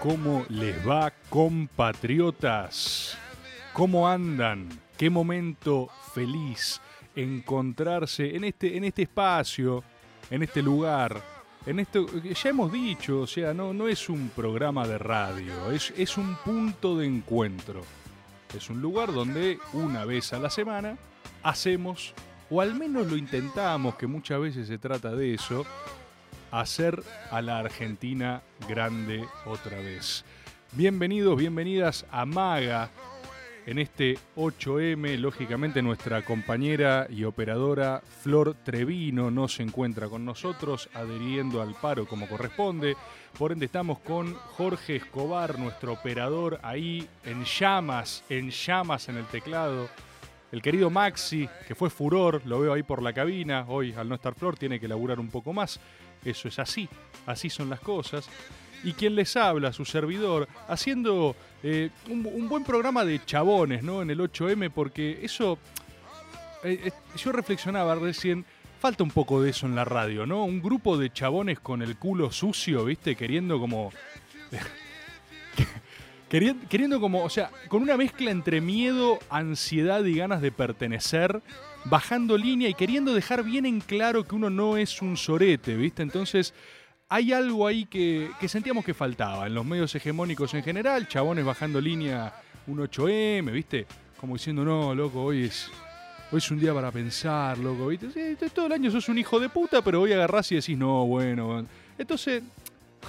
¿Cómo les va, compatriotas? ¿Cómo andan? Qué momento feliz encontrarse en este, en este espacio, en este lugar, en esto ya hemos dicho, o sea, no, no es un programa de radio, es, es un punto de encuentro. Es un lugar donde una vez a la semana hacemos, o al menos lo intentamos, que muchas veces se trata de eso, hacer a la Argentina grande otra vez. Bienvenidos, bienvenidas a Maga en este 8M. Lógicamente nuestra compañera y operadora Flor Trevino no se encuentra con nosotros adheriendo al paro como corresponde. Por ende estamos con Jorge Escobar, nuestro operador ahí en llamas, en llamas en el teclado. El querido Maxi, que fue furor, lo veo ahí por la cabina. Hoy, al no estar Flor, tiene que laburar un poco más. Eso es así, así son las cosas. Y quien les habla, su servidor, haciendo eh, un, buen programa de chabones, ¿no? En el 8M, porque eso. Eh, eh, yo reflexionaba recién. Falta un poco de eso en la radio, ¿no? Un grupo de chabones con el culo sucio, ¿viste? Queriendo como. queriendo, queriendo como. O sea, con una mezcla entre miedo, ansiedad y ganas de pertenecer bajando línea y queriendo dejar bien en claro que uno no es un sorete, ¿viste? Entonces, hay algo ahí que, sentíamos que faltaba en los medios hegemónicos en general, chabones bajando línea un 8M, ¿viste? Como diciendo, no, loco, hoy es, hoy es un día para pensar, loco, ¿viste? todo el año sos un hijo de puta, pero hoy agarrás y decís, no, bueno. Entonces,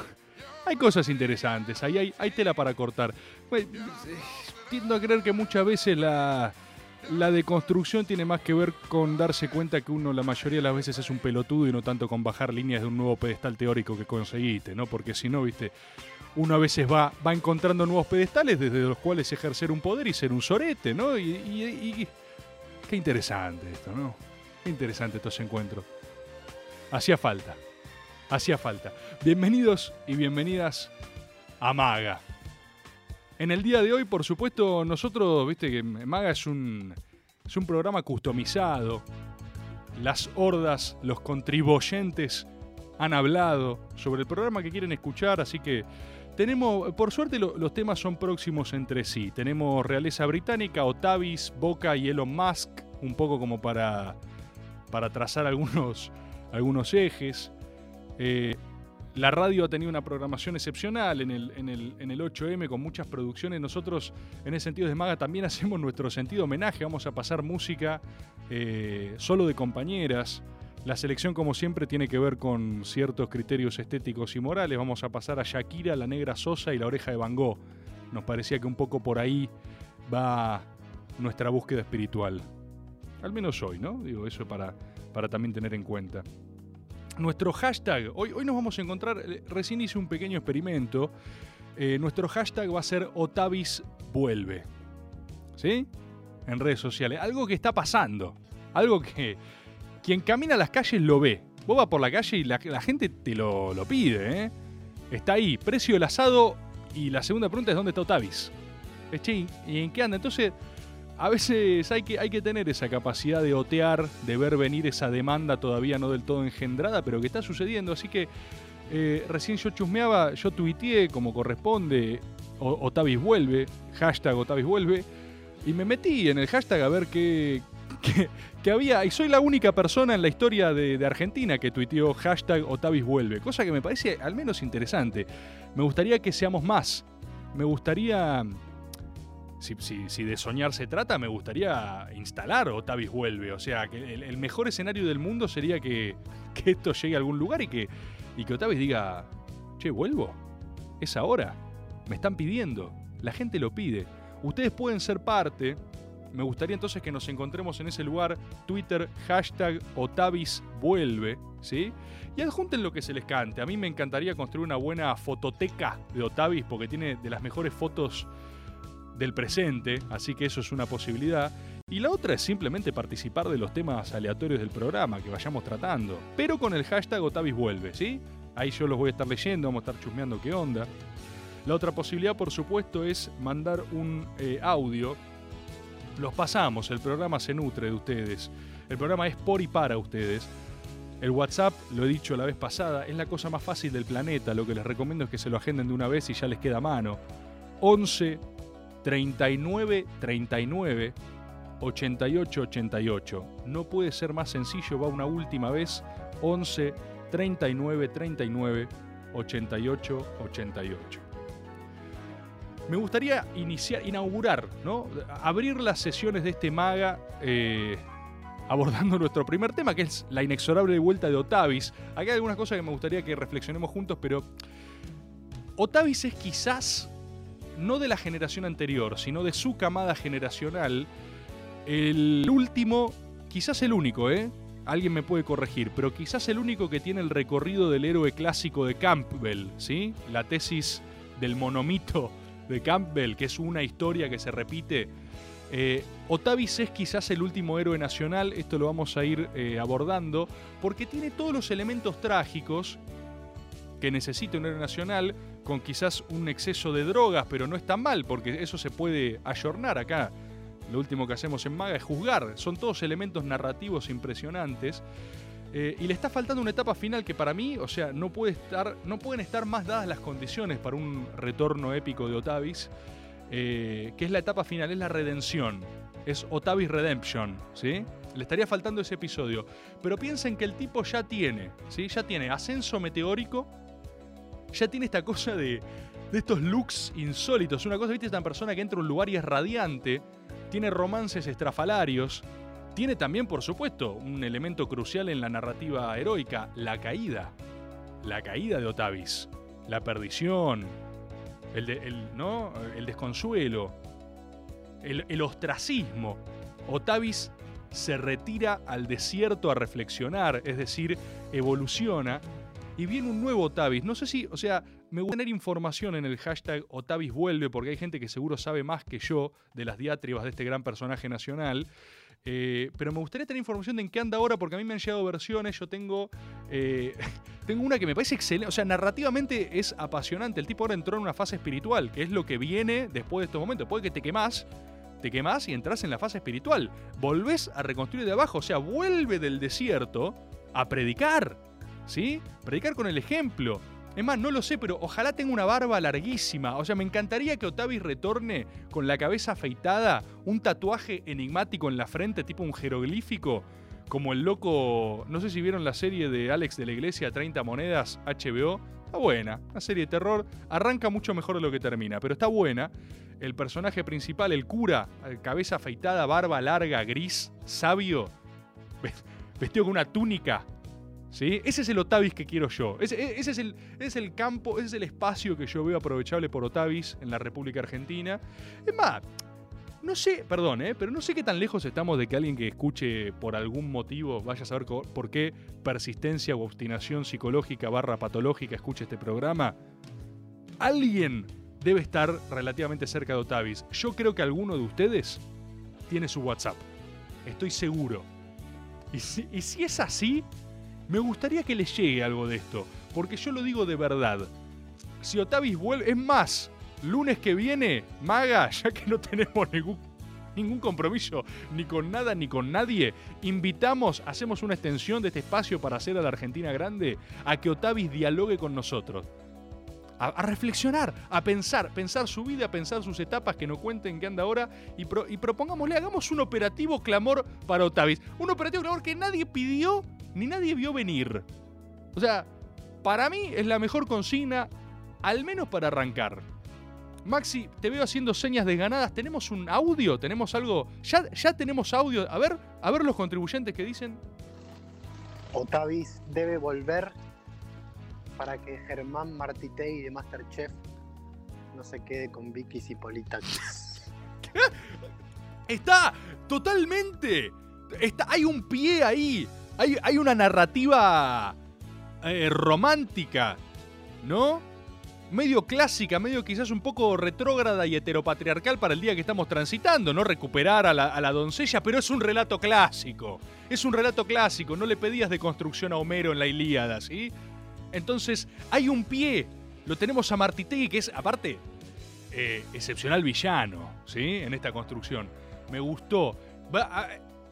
hay cosas interesantes, ahí hay, hay tela para cortar. Pues, tiendo a creer que muchas veces la la deconstrucción tiene más que ver con darse cuenta que uno la mayoría de las veces es un pelotudo y no tanto con bajar líneas de un nuevo pedestal teórico que conseguiste, ¿no? Porque si no, viste, uno a veces va, va encontrando nuevos pedestales desde los cuales ejercer un poder y ser un sorete, ¿no? Y, qué interesante esto, ¿no? Qué interesante estos encuentros. Hacía falta, hacía falta. Bienvenidos y bienvenidas a Maga. En el día de hoy, por supuesto, nosotros, viste que Maga es un, es un programa customizado. Las hordas, los contribuyentes han hablado sobre el programa que quieren escuchar, así que tenemos, por suerte los temas son próximos entre sí. Tenemos realeza británica, Otavis, Boca y Elon Musk, un poco como para, para trazar algunos, algunos ejes. Eh, la radio ha tenido una programación excepcional en el, en, el, 8M con muchas producciones. Nosotros, en ese sentido de Maga, también hacemos nuestro sentido homenaje. Vamos a pasar música eh, solo de compañeras. La selección, como siempre, tiene que ver con ciertos criterios estéticos y morales. Vamos a pasar a Shakira, la negra Sosa y la oreja de Van Gogh. Nos parecía que un poco por ahí va nuestra búsqueda espiritual. Al menos hoy, ¿no? Digo, eso para, para también tener en cuenta nuestro hashtag, hoy, hoy nos vamos a encontrar, eh, recién hice un pequeño experimento, eh, nuestro hashtag va a ser Otavis vuelve. ¿Sí? En redes sociales. Algo que está pasando. Algo que quien camina a las calles lo ve. Vos vas por la calle y la, gente te lo, pide. ¿eh? Está ahí, precio del asado. Y la segunda pregunta es: ¿dónde está Otavis? ¿y en qué anda? Entonces, a veces hay que, hay que tener esa capacidad de otear, de ver venir esa demanda todavía no del todo engendrada, pero que está sucediendo. Así que eh, recién yo chusmeaba, yo tuiteé como corresponde, Otavis vuelve, hashtag Otavis vuelve, y me metí en el hashtag a ver qué, había, y soy la única persona en la historia de, de, Argentina que tuiteó hashtag Otavis vuelve, cosa que me parece al menos interesante. Me gustaría que seamos más. Me gustaría si, de soñar se trata, me gustaría instalar Otavis vuelve. O sea, que el, mejor escenario del mundo sería que, esto llegue a algún lugar y que, y que Otavis diga, che, vuelvo. Es ahora. Me están pidiendo. La gente lo pide. Ustedes pueden ser parte. Me gustaría entonces que nos encontremos en ese lugar. Twitter, hashtag Otavis vuelve. ¿Sí? Y adjunten lo que se les cante. A mí me encantaría construir una buena fototeca de Otavis porque tiene de las mejores fotos del presente, así que eso es una posibilidad. Y la otra es simplemente participar de los temas aleatorios del programa que vayamos tratando, pero con el hashtag Otavis vuelve, ¿sí? Ahí yo los voy a estar leyendo, vamos a estar chusmeando qué onda. La otra posibilidad, por supuesto, es mandar un eh, audio. Los pasamos, el programa se nutre de ustedes. El programa es por y para ustedes. El WhatsApp, lo he dicho la vez pasada, es la cosa más fácil del planeta. Lo que les recomiendo es que se lo agenden de una vez y ya les queda mano. 11 39 39 88 88. No puede ser más sencillo, va una última vez. 11 39 39 88 88. Me gustaría iniciar, inaugurar, ¿no? Abrir las sesiones de este maga eh, abordando nuestro primer tema, que es la inexorable vuelta de Otavis. Acá hay algunas cosas que me gustaría que reflexionemos juntos, pero Otavis es quizás, no de la generación anterior, sino de su camada generacional, el último, quizás el único, ¿eh? Alguien me puede corregir, pero quizás el único que tiene el recorrido del héroe clásico de Campbell, ¿sí? La tesis del monomito de Campbell, que es una historia que se repite. Eh, Otavis es quizás el último héroe nacional, esto lo vamos a ir eh, abordando, porque tiene todos los elementos trágicos que necesita un héroe nacional, con quizás un exceso de drogas, pero no es tan mal, porque eso se puede ayornar acá. Lo último que hacemos en Maga es juzgar, son todos elementos narrativos impresionantes. Eh, y le está faltando una etapa final que para mí, o sea, no, puede estar, no pueden estar más dadas las condiciones para un retorno épico de Otavis, eh, que es la etapa final, es la redención. Es Otavis Redemption, ¿sí? Le estaría faltando ese episodio. Pero piensen que el tipo ya tiene, ¿sí? Ya tiene ascenso meteórico, ya tiene esta cosa de, de estos looks insólitos. Una cosa, ¿viste? Esta persona que entra a un lugar y es radiante, tiene romances estrafalarios, tiene también, por supuesto, un elemento crucial en la narrativa heroica, la caída. La caída de Otavis, la perdición, el, ¿no? el desconsuelo, el, el ostracismo. Otavis se retira al desierto a reflexionar, es decir, evoluciona y viene un nuevo Otavis. No sé si, o sea, me gusta tener información en el hashtag Otavis vuelve porque hay gente que seguro sabe más que yo de las diatribas de este gran personaje nacional. Eh, pero me gustaría tener información de en qué anda ahora, porque a mí me han llegado versiones. Yo tengo, eh, tengo una que me parece excelente. O sea, narrativamente es apasionante. El tipo ahora entró en una fase espiritual, que es lo que viene después de estos momentos. Puede que te quemás, te quemás y entras en la fase espiritual. Volvés a reconstruir de abajo. O sea, vuelve del desierto a predicar. ¿Sí? Predicar con el ejemplo. Es más, no lo sé, pero ojalá tenga una barba larguísima. O sea, me encantaría que Otavis retorne con la cabeza afeitada, un tatuaje enigmático en la frente, tipo un jeroglífico, como el loco. No sé si vieron la serie de Alex de la Iglesia, 30 monedas, HBO. Está buena, una serie de terror. Arranca mucho mejor de lo que termina, pero está buena. El personaje principal, el cura, cabeza afeitada, barba larga, gris, sabio, vestido con una túnica Ese es el Otavis que quiero yo. Ese, es el, es el campo, ese es el espacio que yo veo aprovechable por Otavis en la República Argentina. Es más, no sé, perdón, ¿eh? pero no sé qué tan lejos estamos de que alguien que escuche por algún motivo, vaya a saber por qué persistencia o obstinación psicológica barra patológica escuche este programa. Alguien debe estar relativamente cerca de Otavis. Yo creo que alguno de ustedes tiene su WhatsApp. Estoy seguro. Y y si es así, me gustaría que les llegue algo de esto, porque yo lo digo de verdad. Si Otavis vuelve, es más, lunes que viene, maga, ya que no tenemos ningún, compromiso ni con nada ni con nadie, invitamos, hacemos una extensión de este espacio para hacer a la Argentina grande, a que Otavis dialogue con nosotros. A, reflexionar, a pensar, pensar su vida, pensar sus etapas, que no cuenten qué anda ahora y, y propongámosle, hagamos un operativo clamor para Otavis. Un operativo clamor que nadie pidió ni nadie vio venir. O sea, para mí es la mejor consigna, al menos para arrancar. Maxi, te veo haciendo señas desganadas. ¿Tenemos un audio? ¿Tenemos algo? ¿Ya, ya tenemos audio? A ver, a ver los contribuyentes que dicen. Otavis debe volver para que Germán Martitei de Masterchef no se quede con Vicky y Politakis. Está totalmente. Está, hay un pie ahí hay, una narrativa eh, romántica, ¿no? Medio clásica, medio quizás un poco retrógrada y heteropatriarcal para el día que estamos transitando, ¿no? Recuperar a la, doncella, pero es un relato clásico. Es un relato clásico, no le pedías de construcción a Homero en la Ilíada, ¿sí? Entonces, hay un pie. Lo tenemos a Martitegui, que es, aparte, eh, excepcional villano, ¿sí? En esta construcción. Me gustó.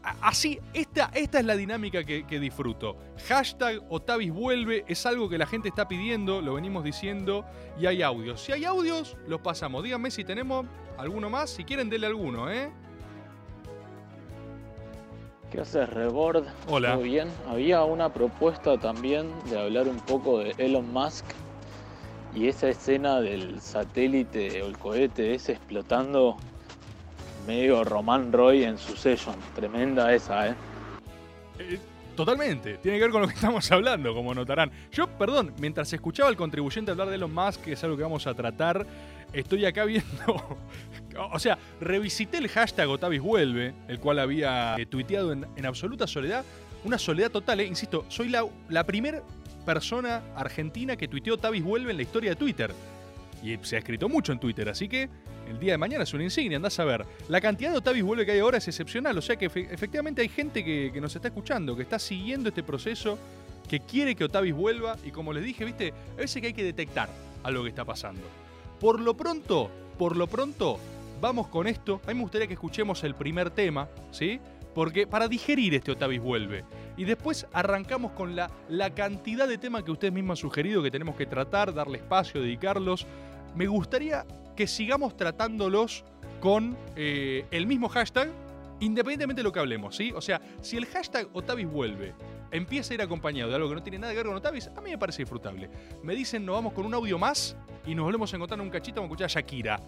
Así, esta, esta es la dinámica que, disfruto. Hashtag Otavis vuelve, es algo que la gente está pidiendo, lo venimos diciendo, y hay audios. Si hay audios, los pasamos. Díganme si tenemos alguno más, si quieren, denle alguno, ¿eh? ¿Qué haces, Rebord? Hola. ¿Todo bien? Había una propuesta también de hablar un poco de Elon Musk y esa escena del satélite o el cohete ese explotando medio Román Roy en su session. Tremenda esa, ¿eh? ¿eh? Totalmente, tiene que ver con lo que estamos hablando, como notarán. Yo, perdón, mientras escuchaba al contribuyente hablar de Elon Musk, que es algo que vamos a tratar, estoy acá viendo. o sea, revisité el hashtag Otavis vuelve, el cual había eh, tuiteado en, absoluta soledad. Una soledad total, eh. insisto, soy la, la primera persona argentina que tuiteó Otavis vuelve en la historia de Twitter. Y se ha escrito mucho en Twitter, así que el día de mañana es una insignia, andás a ver. La cantidad de Otavis vuelve que hay ahora es excepcional, o sea que efectivamente hay gente que, nos está escuchando, que está siguiendo este proceso, que quiere que Otavis vuelva, y como les dije, viste, a veces que hay que detectar algo que está pasando. Por lo pronto, por lo pronto, vamos con esto. A mí me gustaría que escuchemos el primer tema, ¿sí? Porque para digerir este Otavis vuelve. Y después arrancamos con la, la cantidad de temas que ustedes mismos han sugerido que tenemos que tratar, darle espacio, dedicarlos. Me gustaría que sigamos tratándolos con eh, el mismo hashtag, independientemente de lo que hablemos, ¿sí? O sea, si el hashtag Otavis vuelve empieza a ir acompañado de algo que no tiene nada que ver con Otavis, a mí me parece disfrutable. Me dicen, nos vamos con un audio más y nos volvemos a encontrar en un cachito como escuchar a Shakira.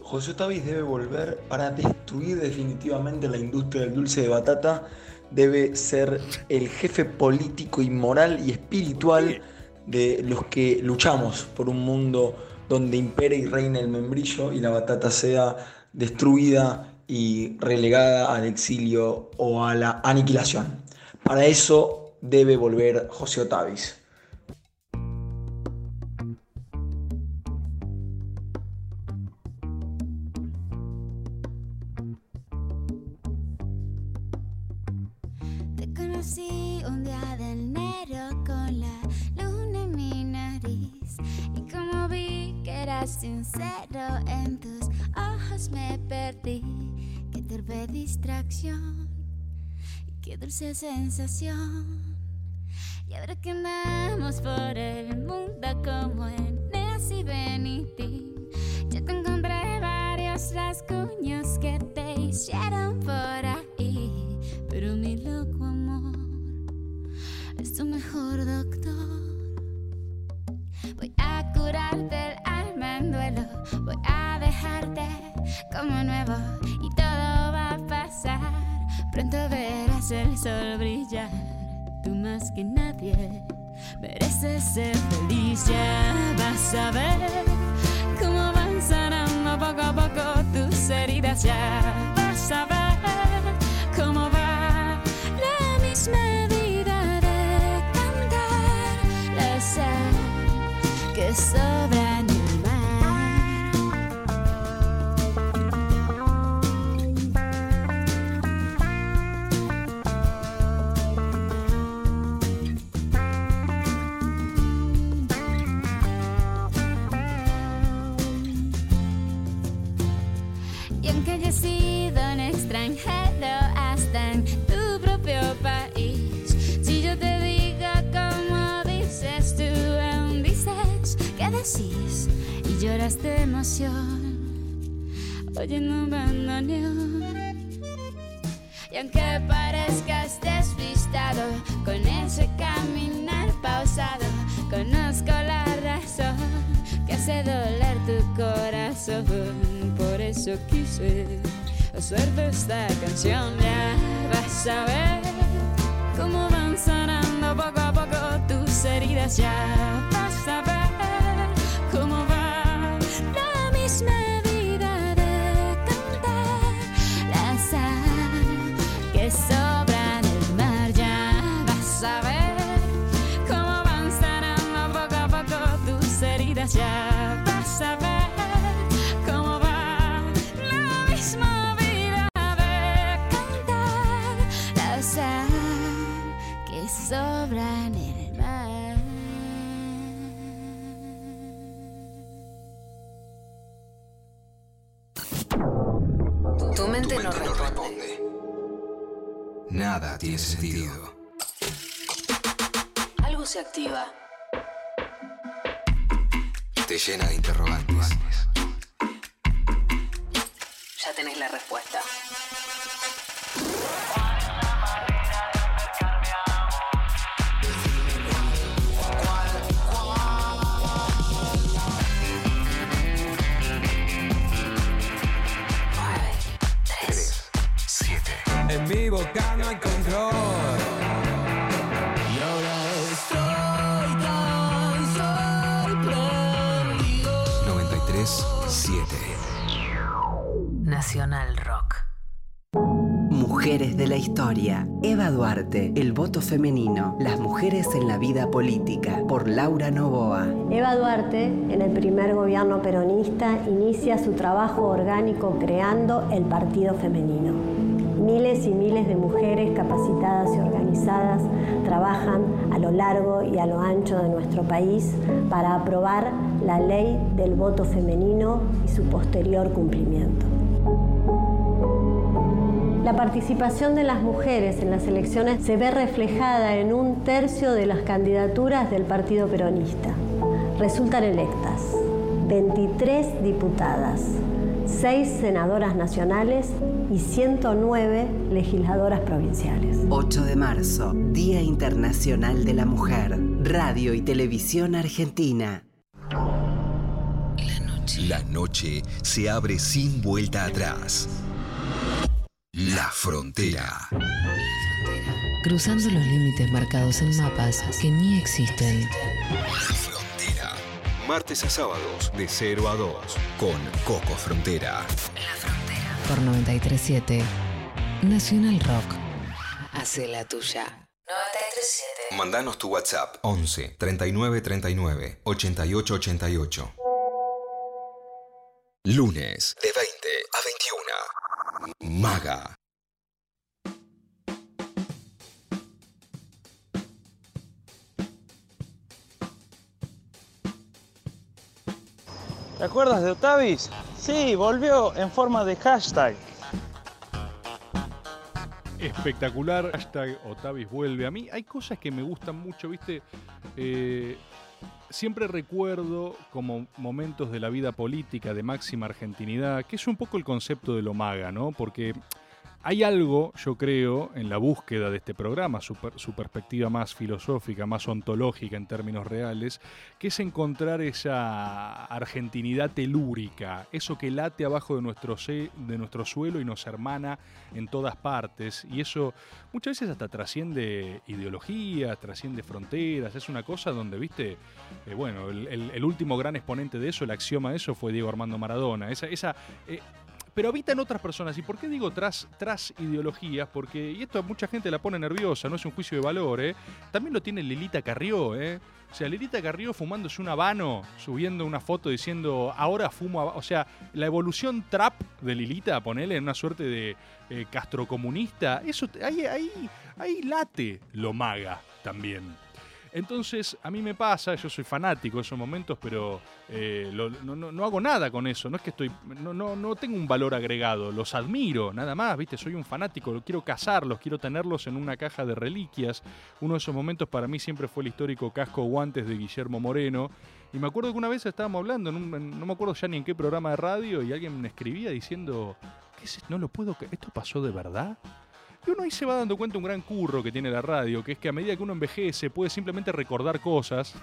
José Otavis debe volver para destruir definitivamente la industria del dulce de batata. Debe ser el jefe político y moral y espiritual de los que luchamos por un mundo donde impere y reine el membrillo y la batata sea destruida y relegada al exilio o a la aniquilación. Para eso debe volver José Otavis. Sincero en tus ojos me perdí. Qué torpe distracción qué dulce sensación. Y ahora que andamos por el mundo como en Nancy Benitín, yo te encontré varios rasguños que te hicieron por ahí. Pero mi loco amor es tu mejor doctor. Voy a curarte el alma en duelo. Voy a dejarte como nuevo y todo va a pasar. Pronto verás el sol brillar. Tú más que nadie mereces ser feliz. Ya vas a ver cómo van sanando poco a poco tus heridas. Ya vas a ver cómo va la misma vida de cantar la sal que sobra y lloras de emoción, oyendo un bandoneón. Y aunque parezcas despistado con ese caminar pausado, conozco la razón que hace doler tu corazón. Por eso quise hacer de esta canción. Ya vas a ver cómo van sanando poco a poco tus heridas. Ya vas a ver Ya vas a ver nada tiene sentido. Algo se activa. Te llena de interrogantes. Ya tenés la respuesta. En mi boca no hay control. Y ahora estoy tan sorprendido. 93 7. Nacional Rock. Mujeres de la historia. Eva Duarte, El voto femenino. Las mujeres en la vida política. Por Laura Novoa. Eva Duarte, en el primer gobierno peronista, inicia su trabajo orgánico creando el Partido Femenino. Miles y miles de mujeres capacitadas y organizadas trabajan a lo largo y a lo ancho de nuestro país para aprobar la ley del voto femenino y su posterior cumplimiento. La participación de las mujeres en las elecciones se ve reflejada en un tercio de las candidaturas del Partido Peronista. Resultan electas 23 diputadas, 6 senadoras nacionales y 109 legisladoras provinciales. 8 de marzo, Día Internacional de la Mujer. Radio y Televisión Argentina. La noche se abre sin vuelta atrás. La frontera. Cruzando los límites marcados en mapas que ni existen. La frontera. Martes a sábados de 0 a 2 con Coco Frontera. Por 937 Nacional Rock. Hace la tuya. 937. Mandanos tu WhatsApp 11 39 39 88 88. Lunes de 20 a 21. Maga. ¿Te acuerdas de Otavis? Sí, volvió en forma de hashtag. Espectacular. Hashtag Otavis vuelve. A mí hay cosas que me gustan mucho, ¿viste? Eh, siempre recuerdo como momentos de la vida política de máxima argentinidad, que es un poco el concepto de lo maga, ¿no? Porque hay algo, yo creo, en la búsqueda de este programa, su, per- su perspectiva más filosófica, más ontológica en términos reales, que es encontrar esa argentinidad telúrica, eso que late abajo de nuestro, de nuestro suelo y nos hermana en todas partes. Y eso muchas veces hasta trasciende ideologías, trasciende fronteras. Es una cosa donde, viste, eh, bueno, el, último gran exponente de eso, el axioma de eso, fue Diego Armando Maradona. Esa, esa, eh, pero habitan otras personas. ¿Y por qué digo tras, tras ideologías? Porque, y esto a mucha gente la pone nerviosa, no es un juicio de valor, ¿eh? También lo tiene Lilita Carrió, ¿eh? O sea, Lilita Carrió fumándose un habano, subiendo una foto diciendo, ahora fumo haba-". O sea, la evolución trap de Lilita, ponele en una suerte de eh, castrocomunista, eso, ahí, ahí, ahí late lo maga también. Entonces, a mí me pasa, yo soy fanático de esos momentos, pero eh, no, hago nada con eso. No es que estoy. No, no, no tengo un valor agregado. Los admiro, nada más, ¿viste? Soy un fanático. Quiero cazarlos, quiero tenerlos en una caja de reliquias. Uno de esos momentos para mí siempre fue el histórico casco guantes de Guillermo Moreno. Y me acuerdo que una vez estábamos hablando, en un- no me acuerdo ya ni en qué programa de radio, y alguien me escribía diciendo: ¿Qué es? No lo puedo. ¿Esto pasó de verdad? Y uno ahí se va dando cuenta un gran curro que tiene la radio, que es que a medida que uno envejece puede simplemente recordar cosas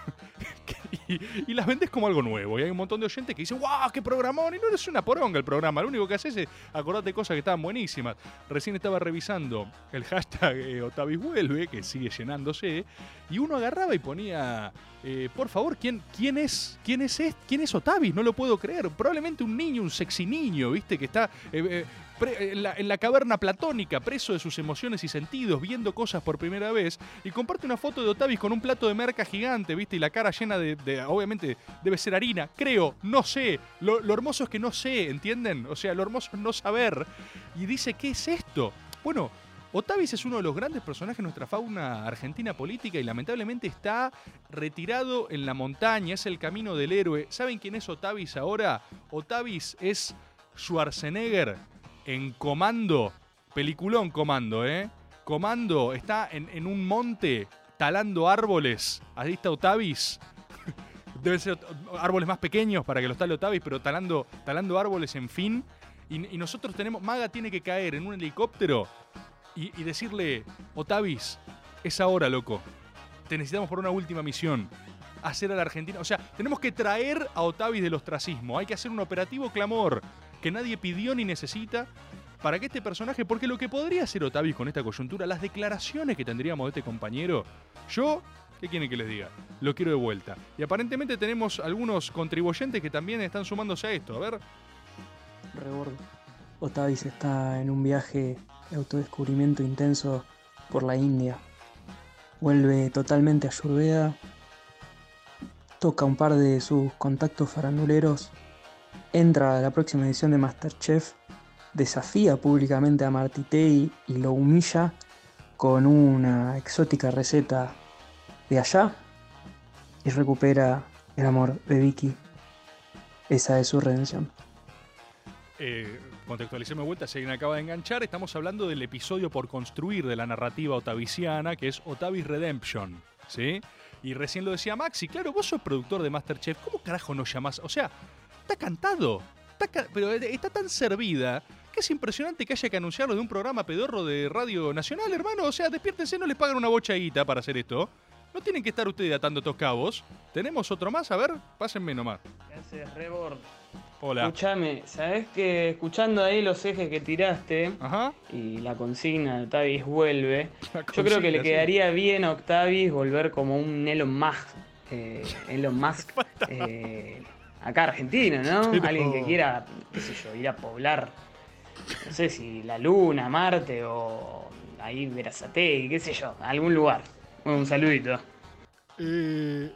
y, las vendes como algo nuevo. Y hay un montón de oyentes que dicen, ¡guau, qué programón! Y no es una poronga el programa, lo único que haces es acordarte cosas que estaban buenísimas. Recién estaba revisando el hashtag eh, que sigue llenándose, y uno agarraba y ponía, eh, por favor, ¿quién, quién es quién es quién es Otavis? No lo puedo creer. Probablemente un niño, un sexy niño, ¿viste? Que está... eh, eh, pre- en, la, en la caverna platónica, preso de sus emociones y sentidos, viendo cosas por primera vez, y comparte una foto de Otavis con un plato de merca gigante, ¿viste? Y la cara llena de, de- obviamente, debe ser harina, creo, no sé. Lo, lo hermoso es que no sé, ¿entienden? O sea, lo hermoso es no saber. Y dice, ¿qué es esto? Bueno, Otavis es uno de los grandes personajes de nuestra fauna argentina política y lamentablemente está retirado en la montaña, es el camino del héroe. ¿Saben quién es Otavis ahora? Otavis es Schwarzenegger en Comando, peliculón Comando, ¿eh? Comando está en, en un monte talando árboles. Ahí está Otavis. Deben ser árboles más pequeños para que los tale Otavis, pero talando, talando árboles, en fin. Y, y nosotros tenemos. Maga tiene que caer en un helicóptero y, decirle: Otavis, es ahora, loco. Te necesitamos por una última misión. Hacer a la Argentina. O sea, tenemos que traer a Otavis del ostracismo. Hay que hacer un operativo clamor que nadie pidió ni necesita para que este personaje, porque lo que podría hacer Otavis con esta coyuntura, las declaraciones que tendríamos de este compañero, yo, ¿qué quieren que les diga? Lo quiero de vuelta. Y aparentemente tenemos algunos contribuyentes que también están sumándose a esto. A ver, Rebordo. Otavis está en un viaje autodescubrimiento intenso por la India. Vuelve totalmente a Ayurveda. Toca un par de sus contactos faranduleros. Entra a la próxima edición de Masterchef. Desafía públicamente a Martitei y lo humilla con una exótica receta de allá. Y recupera el amor de Vicky. Esa es su redención. Eh, contextualicemos de vuelta, si alguien acaba de enganchar, estamos hablando del episodio por construir de la narrativa otavisiana, que es Otavis Redemption, ¿sí? Y recién lo decía Maxi, claro, vos sos productor de Masterchef, ¿cómo carajo no llamás? O sea, está cantado, está pero está tan servida que es impresionante que haya que anunciarlo de un programa pedorro de Radio Nacional, hermano. O sea, despiértense, no les pagan una bocha de guita para hacer esto. No tienen que estar ustedes atando estos cabos. ¿Tenemos otro más? A ver, pásenme nomás. ¿Qué haces, Rebord? Hola. Escuchame, ¿sabés que escuchando ahí los ejes que tiraste y la consigna de Octavis vuelve, yo creo que le sí. quedaría bien a Octavis volver como un Elon Musk. eh, Elon Musk eh, acá argentino, ¿no? Pero- Alguien que quiera, qué sé yo, ir a poblar, no sé si la Luna, Marte o ahí Verazategui, qué sé yo, algún lugar. Bueno, un saludito. Eh,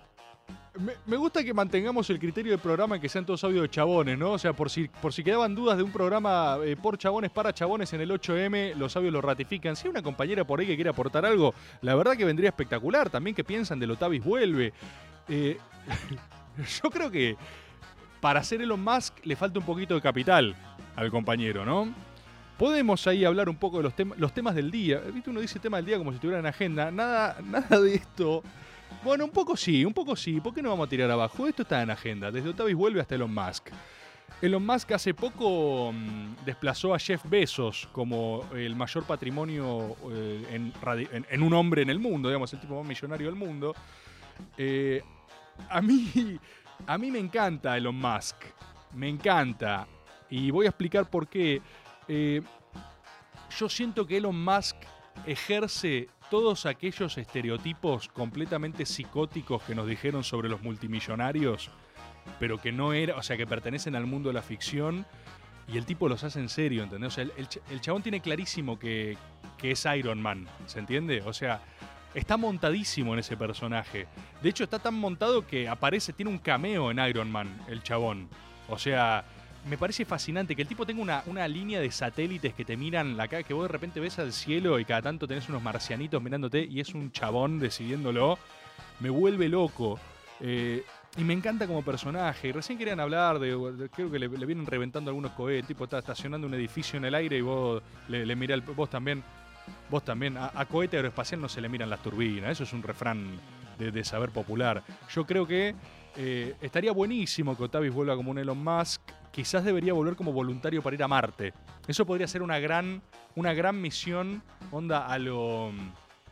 me, gusta que mantengamos el criterio del programa que sean todos audio de chabones, ¿no? O sea, por si, por si quedaban dudas de un programa eh, por chabones para chabones en el 8M, los audios lo ratifican. Si hay una compañera por ahí que quiere aportar algo, la verdad que vendría espectacular. También que piensan del Otavis vuelve. Eh, yo creo que para hacer Elon Musk le falta un poquito de capital al compañero, ¿no? Podemos ahí hablar un poco de los, temas los temas del día. ¿Viste? Uno dice tema del día como si estuviera en agenda. Nada, nada de esto. Bueno, un poco sí, un poco sí. ¿Por qué no vamos a tirar abajo? Esto está en agenda. Desde Otavis vuelve hasta Elon Musk. Elon Musk hace poco mm, desplazó a Jeff Bezos como el mayor patrimonio eh, en, un hombre en el mundo, digamos, el tipo más millonario del mundo. Eh, a mí, a mí me encanta Elon Musk. Me encanta. Y voy a explicar por qué. Eh, yo siento que Elon Musk ejerce todos aquellos estereotipos completamente psicóticos que nos dijeron sobre los multimillonarios, pero que no era, o sea, que pertenecen al mundo de la ficción, y el tipo los hace en serio, ¿entendés? O sea, el, el ch- el chabón tiene clarísimo que, que es Iron Man, ¿se entiende? O sea, está montadísimo en ese personaje. De hecho, está tan montado que aparece, tiene un cameo en Iron Man, el chabón. O sea, me parece fascinante que el tipo tenga una, una línea de satélites que te miran la cara, que vos de repente ves al cielo y cada tanto tenés unos marcianitos mirándote y es un chabón decidiéndolo. Me vuelve loco. Eh, y me encanta como personaje. Recién querían hablar de. creo que le, vienen reventando algunos cohetes. Tipo está estacionando un edificio en el aire y vos le, le el- Vos también. Vos también. A, a cohete aeroespacial no se le miran las turbinas. Eso es un refrán de, de saber popular. Yo creo que eh, estaría buenísimo que Otavis vuelva como un Elon Musk. Quizás debería volver como voluntario para ir a Marte. Eso podría ser una gran, una gran misión. Onda a lo.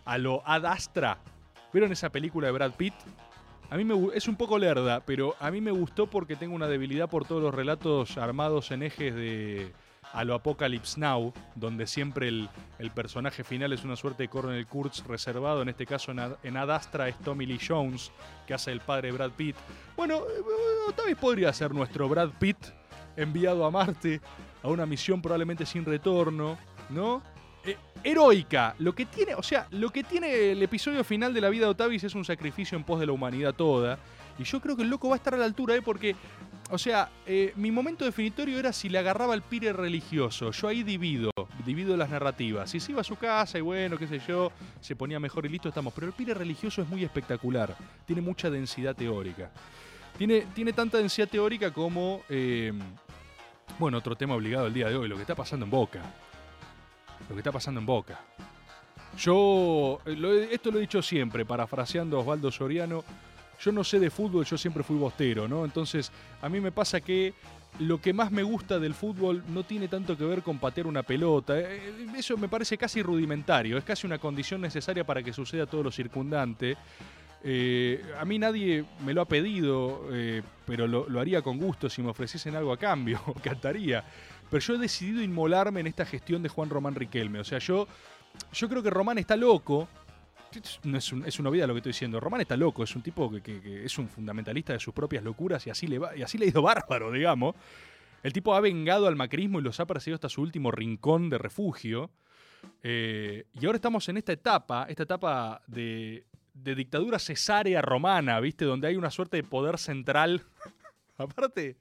a lo Ad Astra. ¿Vieron esa película de Brad Pitt? A mí me, es un poco lerda, pero a mí me gustó porque tengo una debilidad por todos los relatos armados en ejes de a lo Apocalypse Now, donde siempre el, el personaje final es una suerte de Coronel Kurtz reservado. En este caso, en, Ad- Astra es Tommy Lee Jones, que hace el padre de Brad Pitt. Bueno, eh, tal vez podría ser nuestro Brad Pitt enviado a Marte a una misión probablemente sin retorno, ¿no? Eh, heroica. Lo que tiene, o sea, lo que tiene el episodio final de la vida de Otavis es un sacrificio en pos de la humanidad toda. Y yo creo que el loco va a estar a la altura, ¿eh? Porque, o sea, eh, mi momento definitorio era si le agarraba el pire religioso. Yo ahí divido, divido las narrativas. Si se iba a su casa y bueno, qué sé yo, se ponía mejor y listo estamos. Pero el pire religioso es muy espectacular. Tiene mucha densidad teórica. Tiene, tiene tanta densidad teórica como, eh, bueno, otro tema obligado el día de hoy, lo que está pasando en Boca. Lo que está pasando en Boca. Yo, eh, esto lo he dicho siempre, parafraseando a Osvaldo Soriano, yo no sé de fútbol, yo siempre fui bostero, ¿no? Entonces, a mí me pasa que lo que más me gusta del fútbol no tiene tanto que ver con patear una pelota. eh, Eso me parece casi rudimentario, es casi una condición necesaria para que suceda todo lo circundante. Eh, a mí nadie me lo ha pedido, eh, pero lo, haría con gusto si me ofreciesen algo a cambio, cantaría. Pero yo he decidido inmolarme en esta gestión de Juan Román Riquelme. O sea, yo, yo creo que Román está loco. No es, es una vida lo que estoy diciendo. Román está loco, es un tipo que, es un fundamentalista de sus propias locuras y así, le y así le ha ido bárbaro, digamos. El tipo ha vengado al macrismo y los ha perseguido hasta su último rincón de refugio. Eh, y ahora estamos en esta etapa, esta etapa de, de dictadura cesárea romana, ¿viste? Donde hay una suerte de poder central. Aparte,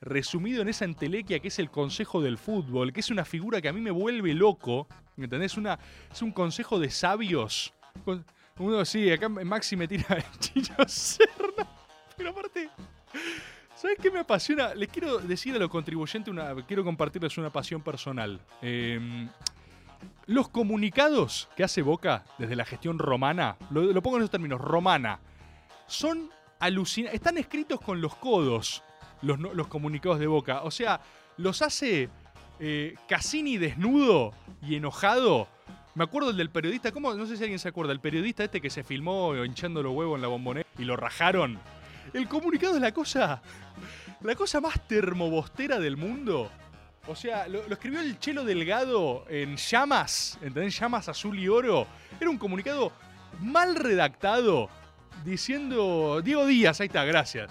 resumido en esa entelequia que es el Consejo del Fútbol, que es una figura que a mí me vuelve loco. ¿Entendés? Una, es un consejo de sabios. Uno sí, acá Maxi me tira el chillo Serna. Pero aparte, ¿sabes qué me apasiona? Les quiero decir a los contribuyentes, una, quiero compartirles una pasión personal. Eh, los comunicados que hace Boca desde la gestión romana, lo, pongo en esos términos, romana, son alucinantes. Están escritos con los codos los, los comunicados de Boca. O sea, los hace eh, Cassini desnudo y enojado. Me acuerdo del del periodista, ¿cómo? No sé si alguien se acuerda, el periodista este que se filmó hinchando los huevos en la bombonera y lo rajaron. El comunicado es la cosa, la cosa más termobostera del mundo. O sea, lo, escribió el Chelo Delgado en llamas, ¿entendés? Llamas azul y oro. Era un comunicado mal redactado diciendo... Diego Díaz, ahí está, gracias.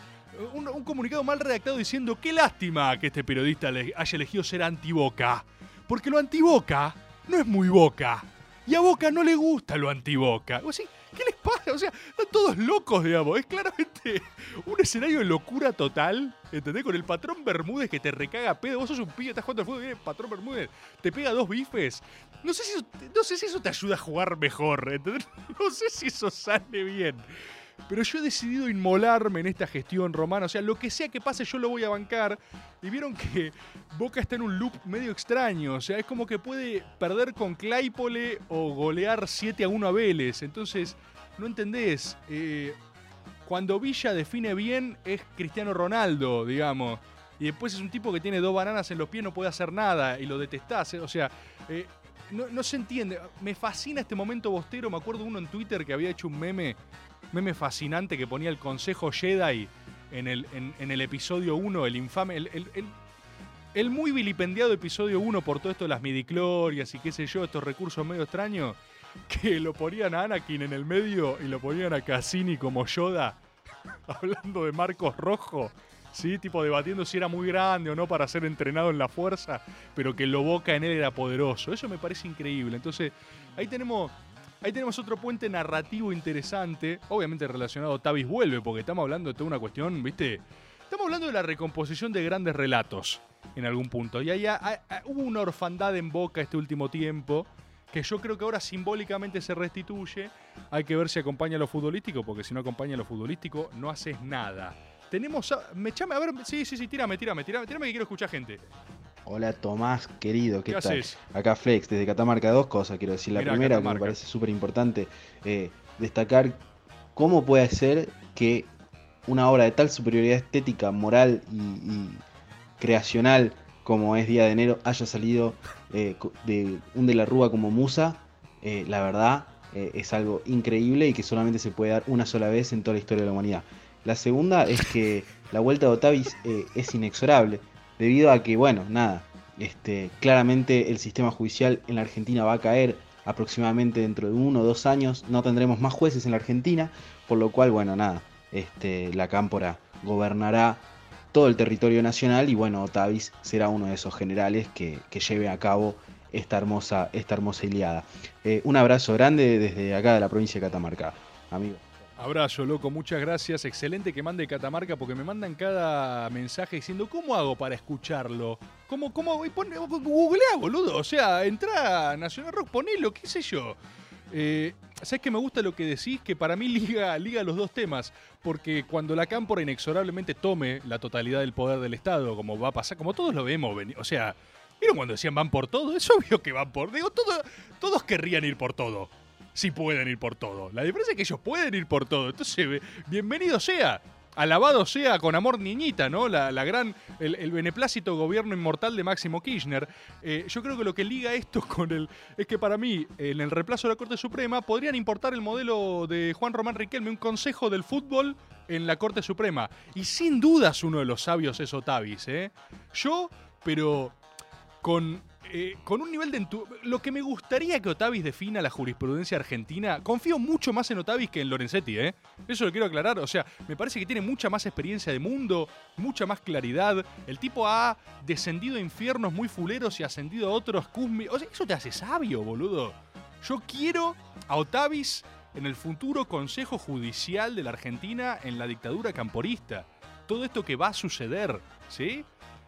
Un, un comunicado mal redactado diciendo qué lástima que este periodista le- haya elegido ser antiboca. Porque lo antiboca no es muy boca. Y a Boca no le gusta lo antiboca. O sea, ¿qué les pasa? O sea, están todos locos, digamos. Es claramente un escenario de locura total. ¿Entendés? Con el patrón Bermúdez que te recaga pedo. Vos sos un pibe, estás jugando al fútbol, viene el patrón Bermúdez, te pega dos bifes. No sé si no sé si eso te ayuda a jugar mejor. ¿entendés? No sé si eso sale bien. Pero yo he decidido inmolarme en esta gestión romana. O sea, lo que sea que pase, yo lo voy a bancar. Y vieron que Boca está en un loop medio extraño. O sea, es como que puede perder con Claypole o golear 7 a 1 a Vélez. Entonces, no entendés. Eh, cuando Villa define bien, es Cristiano Ronaldo, digamos. Y después es un tipo que tiene dos bananas en los pies, no puede hacer nada. Y lo detestás. O sea, eh, no, no se entiende. Me fascina este momento bostero. Me acuerdo uno en Twitter que había hecho un meme meme fascinante que ponía el Consejo Jedi en el, episodio 1, el infame, el muy vilipendiado episodio 1 por todo esto de las midiclorias y qué sé yo, estos recursos medio extraños, que lo ponían a Anakin en el medio y lo ponían a Cassini como Yoda, hablando de Marcos Rojo. Sí, tipo debatiendo si era muy grande o no para ser entrenado en la fuerza, pero que lo boca en él era poderoso. Eso me parece increíble. Entonces, ahí tenemos Ahí tenemos otro puente narrativo interesante, obviamente relacionado a Tavis vuelve, porque estamos hablando de toda una cuestión, ¿viste? Estamos hablando de la recomposición de grandes relatos en algún punto. Y ahí hubo una orfandad en Boca este último tiempo, que yo creo que ahora simbólicamente se restituye. Hay que ver si acompaña a lo futbolístico, porque si no acompaña a lo futbolístico, no haces nada. Tenemos. me chame, a ver. Sí, sí, sí, tírame, tírame, tírame, tírame que quiero escuchar gente. Hola Tomás, querido, ¿qué, ¿Qué tal? haces? Acá Flex, desde Catamarca, dos cosas quiero decir. La Mirá, primera, que me parece súper importante, eh, destacar cómo puede ser que una obra de tal superioridad estética, moral y, y creacional como es Día de Enero haya salido eh, de un de la Rúa como musa. eh, la verdad eh, es algo increíble y que solamente se puede dar una sola vez en toda la historia de la humanidad. La segunda es que la vuelta de Otavis eh, es inexorable, debido a que, bueno, nada, este, claramente el sistema judicial en la Argentina va a caer aproximadamente dentro de uno o dos años, no tendremos más jueces en la Argentina, por lo cual, bueno, nada, este, la Cámpora gobernará todo el territorio nacional y bueno, Otavis será uno de esos generales que, que lleve a cabo esta hermosa, esta hermosa Iliada. Eh, un abrazo grande desde acá de la provincia de Catamarca, amigo. Abrazo, loco, muchas gracias. Excelente que mande Catamarca porque me mandan cada mensaje diciendo cómo hago para escucharlo. ¿Cómo, cómo? Y pon- googlea, boludo. O sea, entra a Nacional Rock, ponelo, qué sé yo. Eh, ¿Sabes que me gusta lo que decís? Que para mí liga, liga los dos temas. Porque cuando la Cámpora inexorablemente tome la totalidad del poder del Estado, como va a pasar, como todos lo vemos, o sea, ¿Vieron cuando decían van por todo? Es obvio que van por. Digo, todo- todos querrían ir por todo. Si pueden ir por todo. La diferencia es que ellos pueden ir por todo. Entonces, be- bienvenido sea. Alabado sea con amor niñita, ¿no? La, la gran. El, el beneplácito gobierno inmortal de Máximo Kirchner. Eh, yo creo que lo que liga esto con el. Es que para mí, en el reemplazo de la Corte Suprema, podrían importar el modelo de Juan Román Riquelme, un consejo del fútbol en la Corte Suprema. Y sin dudas uno de los sabios es Otavis, ¿eh? Yo, pero con, eh, con un nivel de... entu- Lo que me gustaría que Otavis defina la jurisprudencia argentina, confío mucho más en Otavis que en Lorenzetti, ¿eh? Eso lo quiero aclarar, o sea, me parece que tiene mucha más experiencia de mundo, mucha más claridad. El tipo ha descendido a infiernos muy fuleros y ascendido a otros cusmi... O sea, eso te hace sabio, boludo. Yo quiero a Otavis en el futuro Consejo Judicial de la Argentina en la dictadura camporista. Todo esto que va a suceder, ¿sí?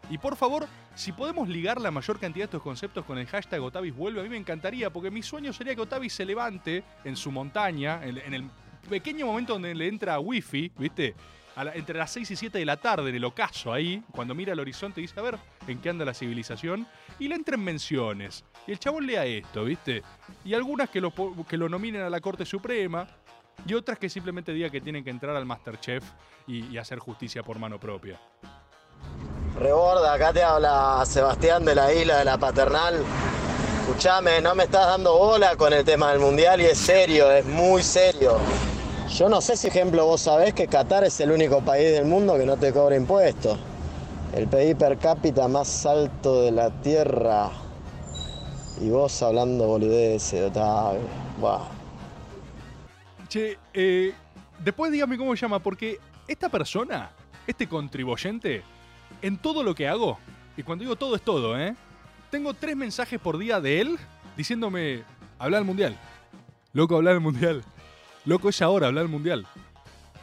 Y por favor, si podemos ligar la mayor cantidad de estos conceptos con el hashtag Otavis vuelve, a mí me encantaría, porque mi sueño sería que Otavis se levante en su montaña, en, el pequeño momento donde le entra wifi, ¿viste? Entre las 6 y 7 de la tarde, en el ocaso ahí, cuando mira al horizonte y dice, a ver, ¿en qué anda la civilización? Y le entren menciones. Y el chabón lea esto, ¿viste? Y algunas que lo, que lo nominen a la Corte Suprema, y otras que simplemente diga que tienen que entrar al Masterchef y hacer justicia por mano propia. Reborda, acá te habla Sebastián de la isla de la Paternal. Escuchame, no me estás dando bola con el tema del mundial y es serio, es muy serio. Yo no sé si, ejemplo, vos sabés que Qatar es el único país del mundo que no te cobra impuestos. El PIB per cápita más alto de la tierra. Y vos hablando boludeces, Otavio. Buah. Che, eh, después dígame cómo se llama, porque esta persona, este contribuyente, en todo lo que hago, y cuando digo todo es todo, ¿eh? Tengo tres mensajes por día de él diciéndome, habla del mundial. Loco, habla del mundial. Loco, es ahora, habla del mundial.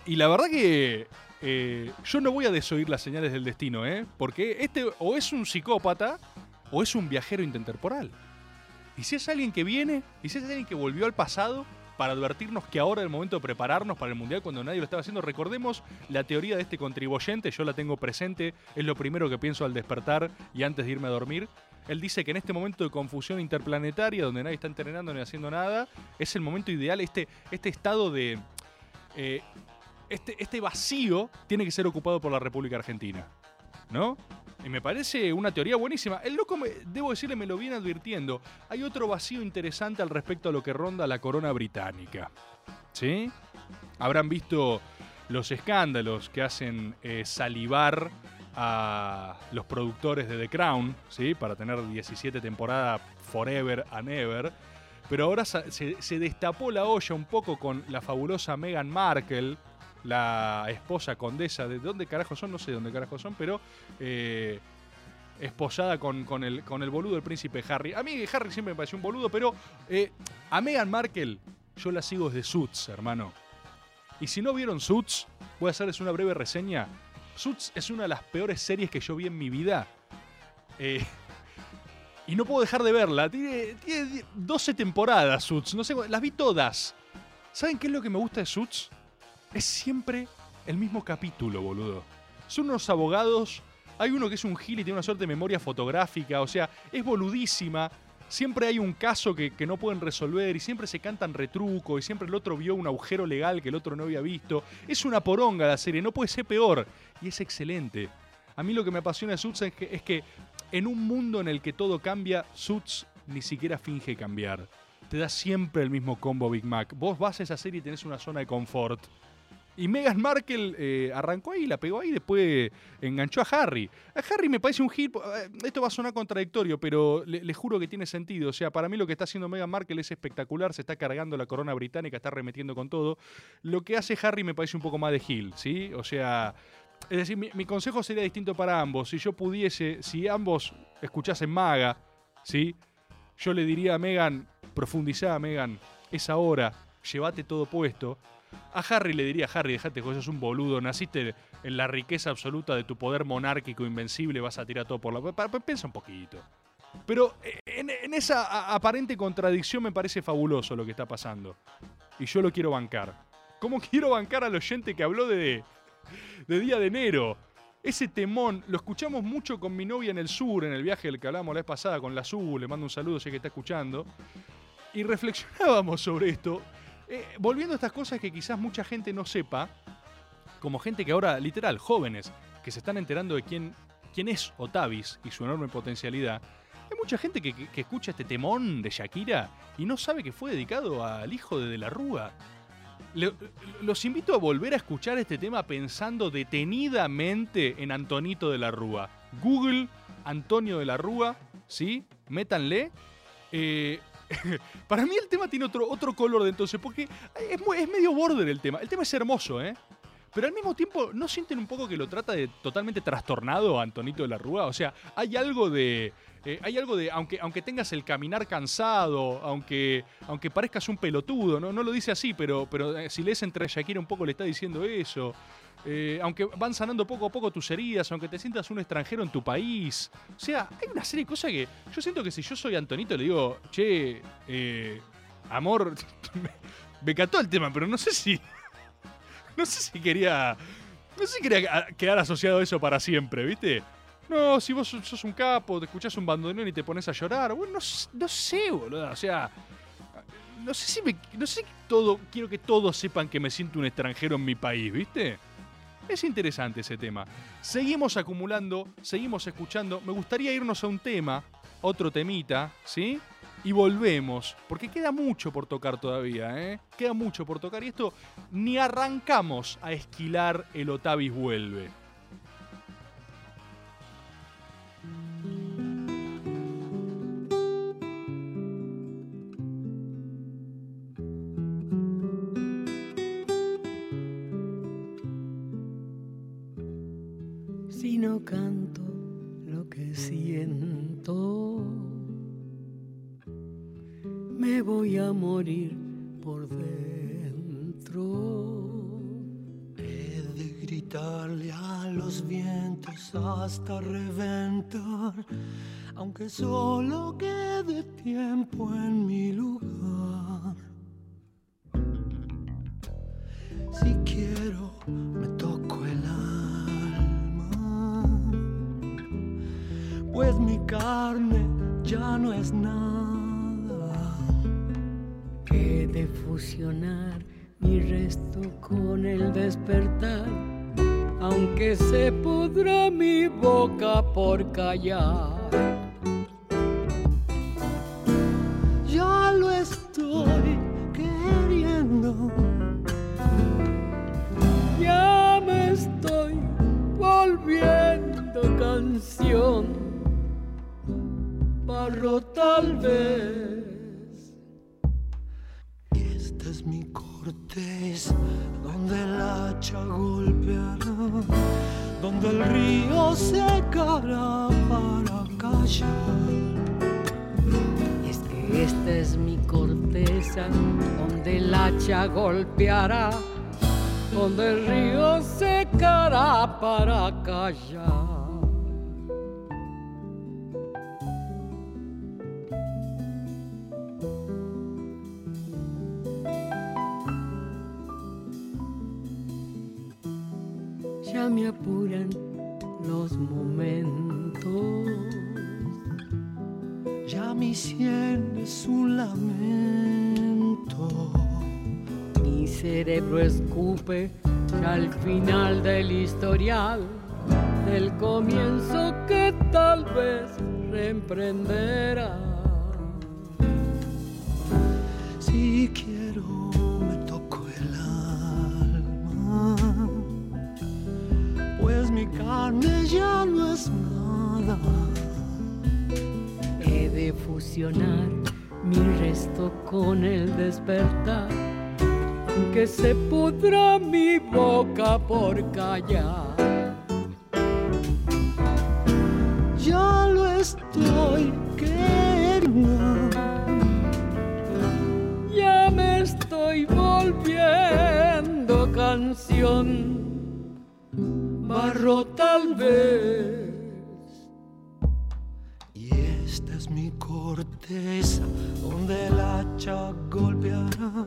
Y la verdad que eh, yo no voy a desoír las señales del destino, ¿eh? Porque este o es un psicópata o es un viajero intertemporal. Y si es alguien que viene, y si es alguien que volvió al pasado para advertirnos que ahora es el momento de prepararnos para el Mundial cuando nadie lo estaba haciendo, recordemos la teoría de este contribuyente, yo la tengo presente, es lo primero que pienso al despertar y antes de irme a dormir. Él dice que en este momento de confusión interplanetaria, donde nadie está entrenando ni haciendo nada, es el momento ideal, este, este estado de... eh, este, este vacío tiene que ser ocupado por la República Argentina. ¿No? Y me parece una teoría buenísima. El loco, me- debo decirle, me lo viene advirtiendo. Hay otro vacío interesante al respecto a lo que ronda la corona británica. ¿Sí? Habrán visto los escándalos que hacen eh, salivar a los productores de The Crown, ¿sí? Para tener 17 temporadas forever and ever. Pero ahora se, se destapó la olla un poco con la fabulosa Meghan Markle, la esposa condesa de dónde carajo son, no sé de dónde carajo son, pero eh, esposada con, con el, con el boludo del príncipe Harry. A mí Harry siempre me pareció un boludo, pero eh, a Meghan Markle yo la sigo desde Suits, hermano. Y si no vieron Suits, voy a hacerles una breve reseña. Suits es una de las peores series que yo vi en mi vida. Eh, y no puedo dejar de verla. Tiene, tiene 12 temporadas Suits, no sé, las vi todas. ¿Saben qué es lo que me gusta de Suits? Es siempre el mismo capítulo, boludo. Son unos abogados. Hay uno que es un gil y tiene una suerte de memoria fotográfica. O sea, es boludísima. Siempre hay un caso que, que no pueden resolver y siempre se cantan retruco y siempre el otro vio un agujero legal que el otro no había visto. Es una poronga la serie, no puede ser peor. Y es excelente. A mí lo que me apasiona de Suits es que, es que en un mundo en el que todo cambia, Suits ni siquiera finge cambiar. Te da siempre el mismo combo Big Mac. Vos vas a esa serie y tenés una zona de confort. Y Meghan Markle eh, arrancó ahí, la pegó ahí después enganchó a Harry. A Harry me parece un hit. eh, Esto va a sonar contradictorio, pero le, juro que tiene sentido. O sea, para mí lo que está haciendo Meghan Markle es espectacular. Se está cargando la corona británica, está remetiendo con todo. Lo que hace Harry me parece un poco más de Hill, ¿sí? O sea. Es decir, mi, mi consejo sería distinto para ambos. Si yo pudiese, si ambos escuchasen Maga, ¿sí? Yo le diría a Megan, profundizá, Megan, es ahora, llévate todo puesto. A Harry le diría, Harry, dejate que sos un boludo, naciste en la riqueza absoluta de tu poder monárquico invencible, vas a tirar todo por la... Piensa un poquito. Pero eh, en, en esa aparente contradicción me parece fabuloso lo que está pasando. Y yo lo quiero bancar. ¿Cómo quiero bancar al oyente que habló de, de día de enero? ese temón, lo escuchamos mucho con mi novia en el sur, en el viaje del que hablamos la vez pasada con la Azul, le mando un saludo, sé que está escuchando. Y reflexionábamos sobre esto, eh, volviendo a estas cosas que quizás mucha gente no sepa, como gente que ahora, literal, jóvenes, que se están enterando de quién, quién es Otavis y su enorme potencialidad. Hay mucha gente que, escucha este temón de Shakira y no sabe que fue dedicado al hijo de De la Rúa. Los invito a volver a escuchar este tema pensando detenidamente en Antonito de la Rúa. Google Antonio de la Rúa, ¿sí? Métanle. Eh, para mí el tema tiene otro, otro color de entonces, porque es, mu- es medio border el tema. El tema es hermoso, ¿eh? Pero al mismo tiempo, ¿no sienten un poco que lo trata de totalmente trastornado a Antonito de la Rúa? O sea, hay algo de. eh, hay algo de. Aunque, aunque tengas el caminar cansado, aunque, aunque parezcas un pelotudo, ¿no? No lo dice así, pero, pero eh, si lees entre Shakira un poco le está diciendo eso. Eh, aunque van sanando poco a poco tus heridas, aunque te sientas un extranjero en tu país. O sea, hay una serie de cosas que. Yo siento que si yo soy Antonito le digo, che, eh, amor, me, me cató el tema, pero no sé si. No sé si quería. No sé si quería quedar asociado a eso para siempre, ¿viste? No, si vos sos un capo, te escuchás un bandoneón y te pones a llorar. Bueno, no, no sé, boludo. O sea. No sé si me. No sé todo. Quiero que todos sepan que me siento un extranjero en mi país, ¿viste? Es interesante ese tema. Seguimos acumulando, seguimos escuchando. Me gustaría irnos a un tema, otro temita, ¿sí? Y volvemos, porque queda mucho por tocar todavía, ¿eh? Queda mucho por tocar y esto ni arrancamos a esquilar el Otavis vuelve. No canto lo que siento, me voy a morir por dentro. He de gritarle a los vientos hasta reventar, aunque solo quede tiempo en mi lugar. Nada. He de fusionar mi resto con el despertar, aunque se pudra mi boca por callar. Donde el río secará para callar. Ya me apuran los momentos. Ya mi sien es un lamento. Mi cerebro escupe al final del historial, del comienzo que tal vez reemprenderá. Si quiero, me toco el alma, pues mi carne ya no es nada. He de fusionar mi resto con el despertar, aunque se pudra mi boca por callar. Ya lo estoy queriendo. Ya me estoy volviendo canción, barro tal vez. Y esta es mi corteza, donde el hacha golpeará,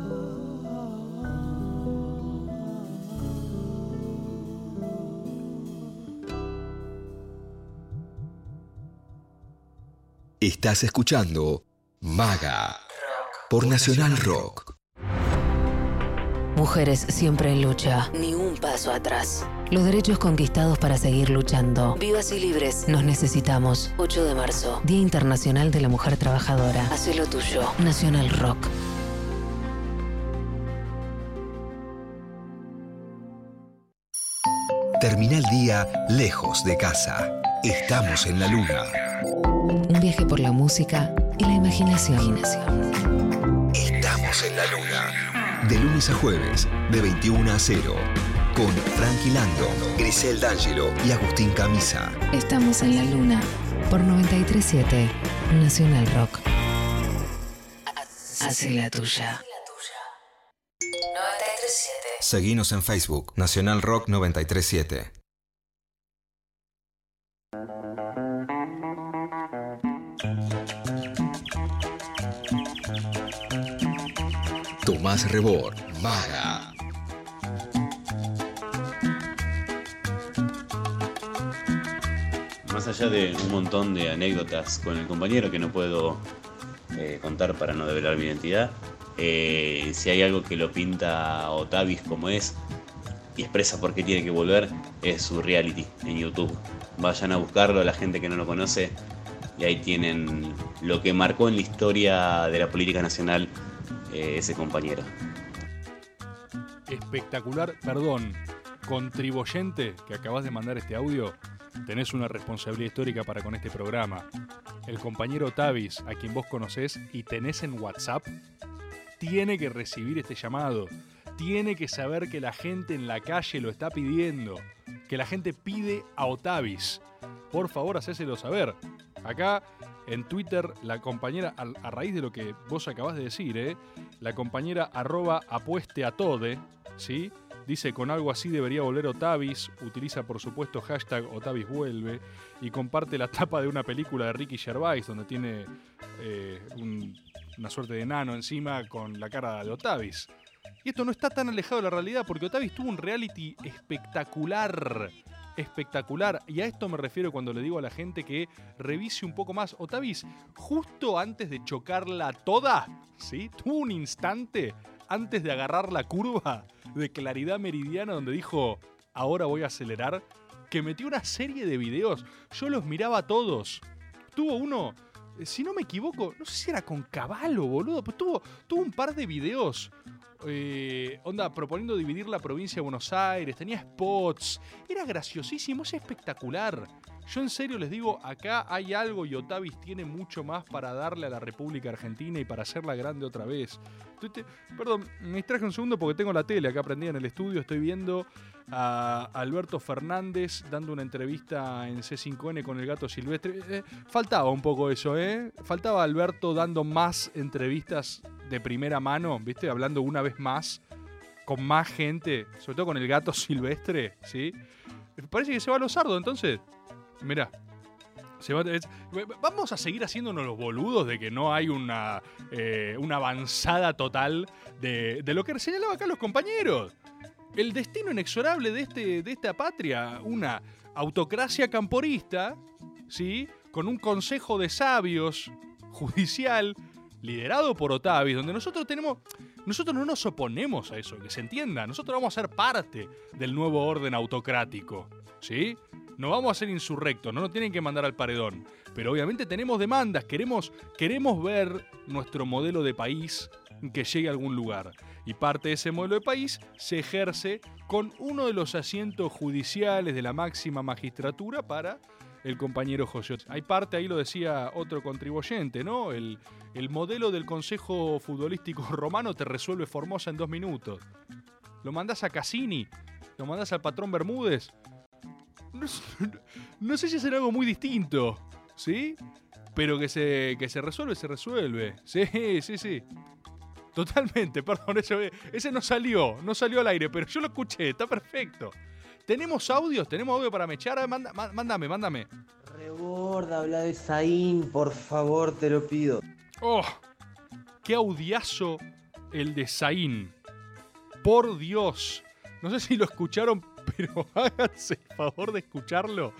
Estás escuchando Maga por Nacional Rock. Mujeres siempre en lucha. Ni un paso atrás. Los derechos conquistados para seguir luchando. Vivas y libres. Nos necesitamos. 8 de marzo. Día Internacional de la Mujer Trabajadora. Haz lo tuyo. Nacional Rock. Termina el día lejos de casa. Estamos en la luna. Un viaje por la música y la imaginación. Estamos en la luna. De lunes a jueves, de 21 a 0. Con Frankie Lando, Grisel D'Angelo y Agustín Camisa. Estamos en la luna. Por 937 Nacional Rock. Hace la tuya. 937. Seguinos en Facebook, Nacional Rock 937. Tomás Rebor, Maga. Más allá de un montón de anécdotas con el compañero que no puedo eh, contar para no develar mi identidad, eh, si hay algo que lo pinta a Otavis como es y expresa por qué tiene que volver, es su reality en YouTube. Vayan a buscarlo, la gente que no lo conoce, y ahí tienen lo que marcó en la historia de la política nacional eh, ese compañero. Espectacular, perdón, contribuyente que acabas de mandar este audio, tenés una responsabilidad histórica para con este programa. El compañero Tavis, a quien vos conocés y tenés en WhatsApp, tiene que recibir este llamado. Tiene que saber que la gente en la calle lo está pidiendo. Que la gente pide a Otavis. Por favor, hacéselo saber. Acá en Twitter, la compañera, a, raíz de lo que vos acabás de decir, ¿eh? la compañera arroba apueste a tode, ¿sí? Dice con algo así debería volver Otavis, utiliza por supuesto hashtag Otavis vuelve y comparte la tapa de una película de Ricky Gervais donde tiene eh, un- una suerte de nano encima con la cara de Otavis. Y esto no está tan alejado de la realidad porque Otavis tuvo un reality espectacular. Espectacular. Y a esto me refiero cuando le digo a la gente que revise un poco más. Otavis, justo antes de chocarla toda, ¿sí? Tuvo un instante antes de agarrar la curva de claridad meridiana donde dijo, ahora voy a acelerar, que metió una serie de videos. Yo los miraba todos. Tuvo uno, eh, si no me equivoco, no sé si era con Caballo, boludo, pero tuvo, tuvo un par de videos. Eh, onda, proponiendo dividir la provincia de Buenos Aires, tenía spots, era graciosísimo, es espectacular. Yo en serio les digo, acá hay algo y Otavis tiene mucho más para darle a la República Argentina y para hacerla grande otra vez. Perdón, me distraje un segundo porque tengo la tele acá prendida en el estudio, estoy viendo a Alberto Fernández dando una entrevista en C5N con el gato silvestre. Eh, faltaba un poco eso, ¿eh? Faltaba Alberto dando más entrevistas de primera mano, ¿viste? Hablando una vez más con más gente, sobre todo con el gato silvestre, ¿sí? Parece que se va a los sardos, entonces. Mirá. Es- vamos a seguir haciéndonos los boludos de que no hay una, eh, una avanzada total de, de lo que señalaba acá los compañeros. El destino inexorable de, este, de esta patria, una autocracia camporista, ¿sí? Con un consejo de sabios judicial liderado por Otavis, donde nosotros tenemos. Nosotros no nos oponemos a eso, que se entienda. Nosotros vamos a ser parte del nuevo orden autocrático, ¿sí? No vamos a ser insurrectos, no nos tienen que mandar al paredón. Pero obviamente tenemos demandas, queremos, queremos ver nuestro modelo de país que llegue a algún lugar. Y parte de ese modelo de país se ejerce con uno de los asientos judiciales de la máxima magistratura para el compañero José. Hay parte, ahí lo decía otro contribuyente, ¿no? El, el modelo del Consejo Futbolístico Romano te resuelve Formosa en dos minutos. Lo mandás a Cassini, lo mandás al patrón Bermúdez. No, sé- no sé si es algo muy distinto, ¿sí? Pero que se, que se resuelve, se resuelve. Sí, sí, sí. Totalmente, perdón, ese, ese no salió, no salió al aire, pero yo lo escuché, está perfecto. ¿Tenemos audios? ¿Tenemos audio para mechar? Manda- má- mándame, mándame. Reborda, habla de Zain, por favor, te lo pido. ¡Oh! ¡Qué audiazo el de Zain! Por Dios. No sé si lo escucharon, pero háganse el favor de escucharlo.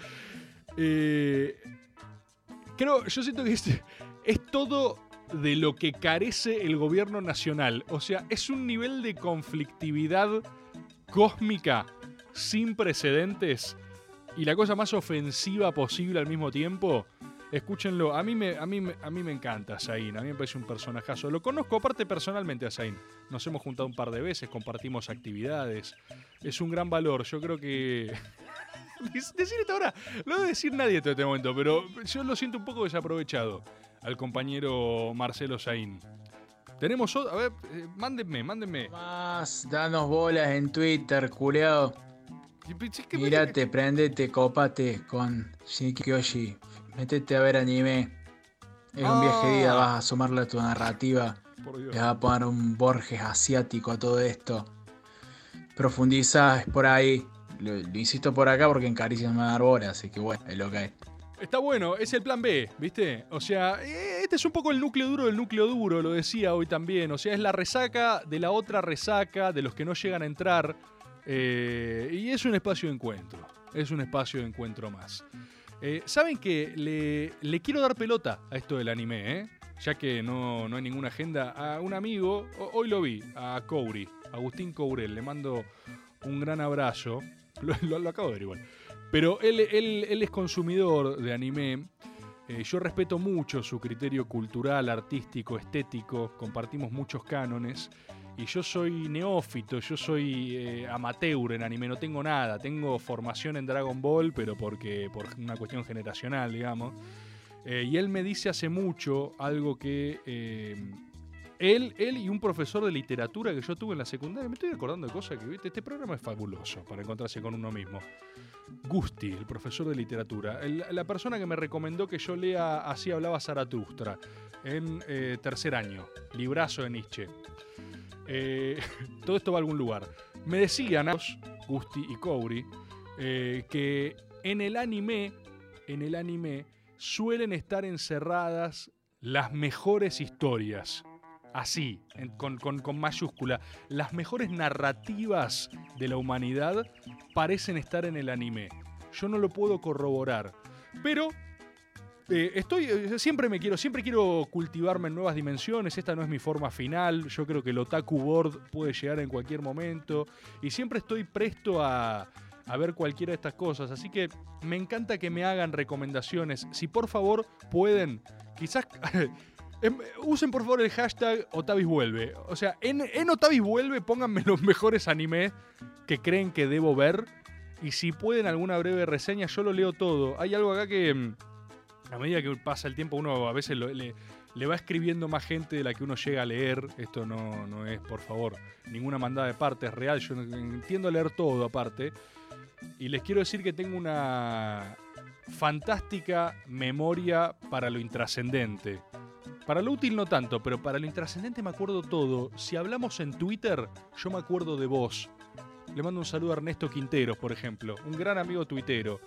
Eh, creo, yo siento que es, es todo de lo que carece el gobierno nacional. O sea, es un nivel de conflictividad cósmica sin precedentes y la cosa más ofensiva posible al mismo tiempo. Escúchenlo, a mí me, a mí, me- a mí me encanta Zain, a mí me parece un personajazo. Lo conozco aparte personalmente a Zain. Nos hemos juntado un par de veces, compartimos actividades. Es un gran valor, yo creo que... Dec- Decir esto ahora, no lo a decir nadie en este momento, pero yo lo siento un poco desaprovechado al compañero Marcelo Zain. Tenemos otro, a ver, eh, mándenme, mándenme. Más, danos bolas en Twitter, culeado. que- Mírate, prendete, copate con Shikyoshi. Métete a ver anime. Es un viaje de ida, Ah. vas a sumarle a tu narrativa. Le vas a poner un Borges asiático a todo esto. Profundizás por ahí. Lo, lo insisto por acá porque en Caricia no me va a dar bola, así que bueno, es lo que hay. Está bueno, es el plan B, ¿viste? O sea, eh, este es un poco el núcleo duro del núcleo duro, lo decía hoy también. O sea, es la resaca de la otra resaca, de los que no llegan a entrar. eh, y es un espacio de encuentro. Es un espacio de encuentro más. Eh, Saben que le, le quiero dar pelota a esto del anime, ¿eh? Ya que no, no hay ninguna agenda. A un amigo, ho- hoy lo vi, a Couri, Agustín Courel. Le mando un gran abrazo. Lo acabo de ver igual. Pero él, él- él es consumidor de anime. Eh, yo respeto mucho su criterio cultural, artístico, estético. Compartimos muchos cánones. Y yo soy neófito, yo soy eh, amateur en anime, no tengo nada. Tengo formación en Dragon Ball, pero porque por una cuestión generacional, digamos. Eh, y él me dice hace mucho algo que eh, él, él y un profesor de literatura que yo tuve en la secundaria, me estoy acordando de cosas que, ¿viste? Este programa es fabuloso para encontrarse con uno mismo. Gusti, el profesor de literatura, el- la persona que me recomendó que yo lea Así hablaba Zaratustra en eh, tercer año, librazo de Nietzsche. Eh, todo esto va a algún lugar. Me decían, Gusti y Couri, eh, que en el anime, en el anime, suelen estar encerradas las mejores historias. Así, con, con- con mayúscula. Las mejores narrativas de la humanidad parecen estar en el anime. Yo no lo puedo corroborar. Pero eh, estoy, eh, siempre me quiero, siempre quiero cultivarme en nuevas dimensiones. Esta no es mi forma final. Yo creo que el otaku board puede llegar en cualquier momento. Y siempre estoy presto a, a ver cualquiera de estas cosas. Así que me encanta que me hagan recomendaciones. Si por favor pueden, quizás em, usen por favor el hashtag Otavis vuelve. O sea, en, en pónganme los mejores animes que creen que debo ver. Y si pueden alguna breve reseña, yo lo leo todo. Hay algo acá que mm, a medida que pasa el tiempo uno a veces le, va escribiendo más gente de la que uno llega a leer. Esto no, no es, por favor, ninguna mandada de parte, es real. Yo entiendo leer todo aparte. Y les quiero decir que tengo una fantástica memoria para lo intrascendente. Para lo útil no tanto, pero para lo intrascendente me acuerdo todo. Si hablamos en Twitter, yo me acuerdo de vos. Le mando un saludo a Ernesto Quinteros, por ejemplo, un gran amigo tuitero.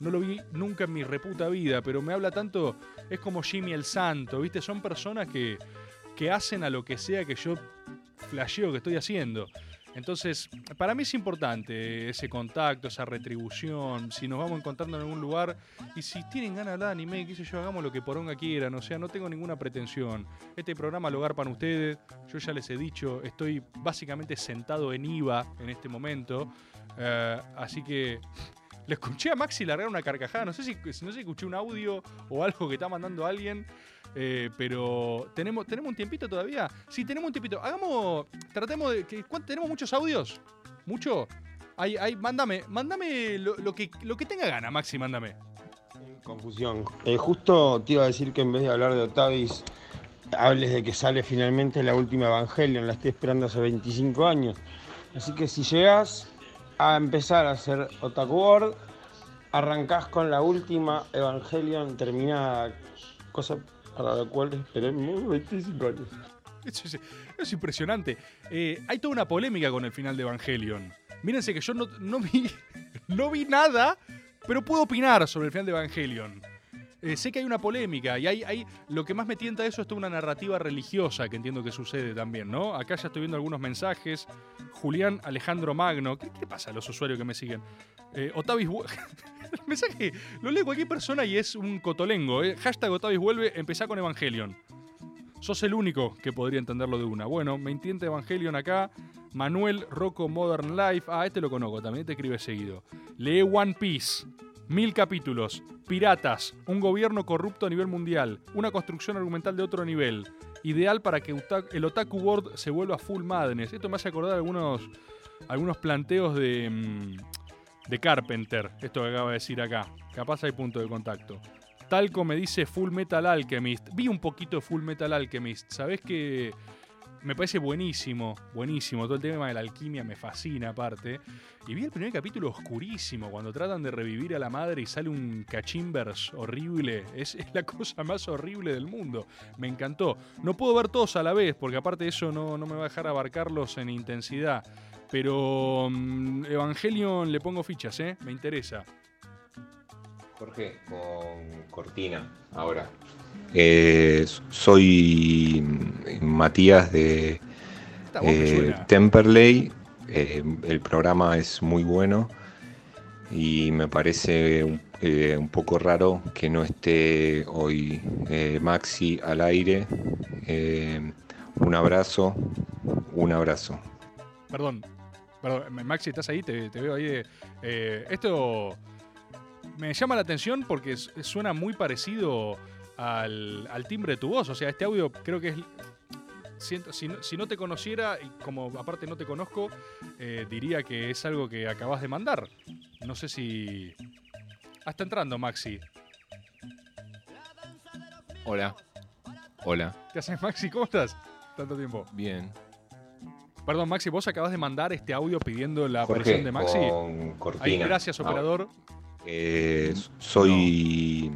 No lo vi nunca en mi reputa vida, pero me habla tanto, es como Jimmy el Santo, ¿viste? Son personas que, que hacen a lo que sea que yo flasheo que estoy haciendo. Entonces, para mí es importante ese contacto, esa retribución, si nos vamos encontrando en algún lugar y si tienen ganas de hablar de anime, qué sé yo, hagamos lo que poronga quieran, o sea, no tengo ninguna pretensión. Este programa lo para ustedes, yo ya les he dicho, estoy básicamente sentado en IVA en este momento, eh, así que le escuché a Maxi largar una carcajada, no sé si, no sé si escuché un audio o algo que está mandando alguien. eh, pero tenemos, tenemos un tiempito todavía. Sí, tenemos un tiempito. Hagamos. Tratemos de. que- ¿cuánto- ¿Tenemos muchos audios? ¿Mucho? Ahí, ahí, mándame, mándame lo, lo que, lo que tenga gana, Maxi, mándame. Confusión. Eh, justo te iba a decir que en vez de hablar de Otavis, hables de que sale finalmente la última Evangelion. La estoy esperando hace 25 años. Así que si llegas a empezar a hacer Otaku World, arrancás con la última Evangelion terminada. Cosa para la cual esperé muy 25 años. Eso es, eso es impresionante. Eh, hay toda una polémica con el final de Evangelion. Mírense que yo no, no vi, no vi nada, pero puedo opinar sobre el final de Evangelion. Eh, sé que hay una polémica y hay, hay lo que más me tienta eso es toda una narrativa religiosa que entiendo que sucede también, ¿no? Acá ya estoy viendo algunos mensajes. Julián Alejandro Magno, ¿qué, pasa a los usuarios que me siguen? Eh, Otavis el mensaje lo lee cualquier persona y es un cotolengo. ¿eh? Hashtag Otavis vuelve, empezá con Evangelion. Sos el único que podría entenderlo de una. Bueno, me entiende Evangelion acá. Manuel Rocco Modern Life. Ah, este lo conozco, también te escribe seguido. Lee One Piece. Mil capítulos. Piratas. Un gobierno corrupto a nivel mundial. Una construcción argumental de otro nivel. Ideal para que el Otaku World se vuelva full madness. Esto me hace acordar algunos, algunos planteos de, mm, de Carpenter. Esto que acaba de decir acá. Capaz hay punto de contacto. Tal como me dice Full Metal Alchemist. Vi un poquito de Full Metal Alchemist. Sabés que me parece buenísimo, buenísimo. Todo el tema de la alquimia me fascina aparte. Y vi el primer capítulo oscurísimo, cuando tratan de revivir a la madre y sale un cachimbers horrible. Es, la cosa más horrible del mundo. Me encantó. No puedo ver todos a la vez, porque aparte de eso no, no me va a dejar abarcarlos en intensidad. Pero mm, Evangelion le pongo fichas, ¿eh? Me interesa. Jorge, con Cortina, ahora. Eh, soy Matías de eh. Temperley. Eh, el programa es muy bueno y me parece un, un poco raro que no esté hoy Maxi al aire. Un abrazo, un abrazo. Perdón, perdón, Maxi, ¿estás ahí? Te, te veo ahí. de- esto me llama la atención porque suena muy parecido al, al timbre de tu voz. O sea, este audio creo que es... siento- si, no, si no te conociera, y como aparte no te conozco, eh, diría que es algo que acabas de mandar. No sé si... Ah, está entrando Maxi. Hola. Hola. ¿Qué haces, Maxi? ¿Cómo estás? Tanto tiempo. Bien. Perdón, Maxi, vos acabas de mandar este audio pidiendo la aparición de Maxi. con Cortina. Ahí, gracias, operador. Eh, soy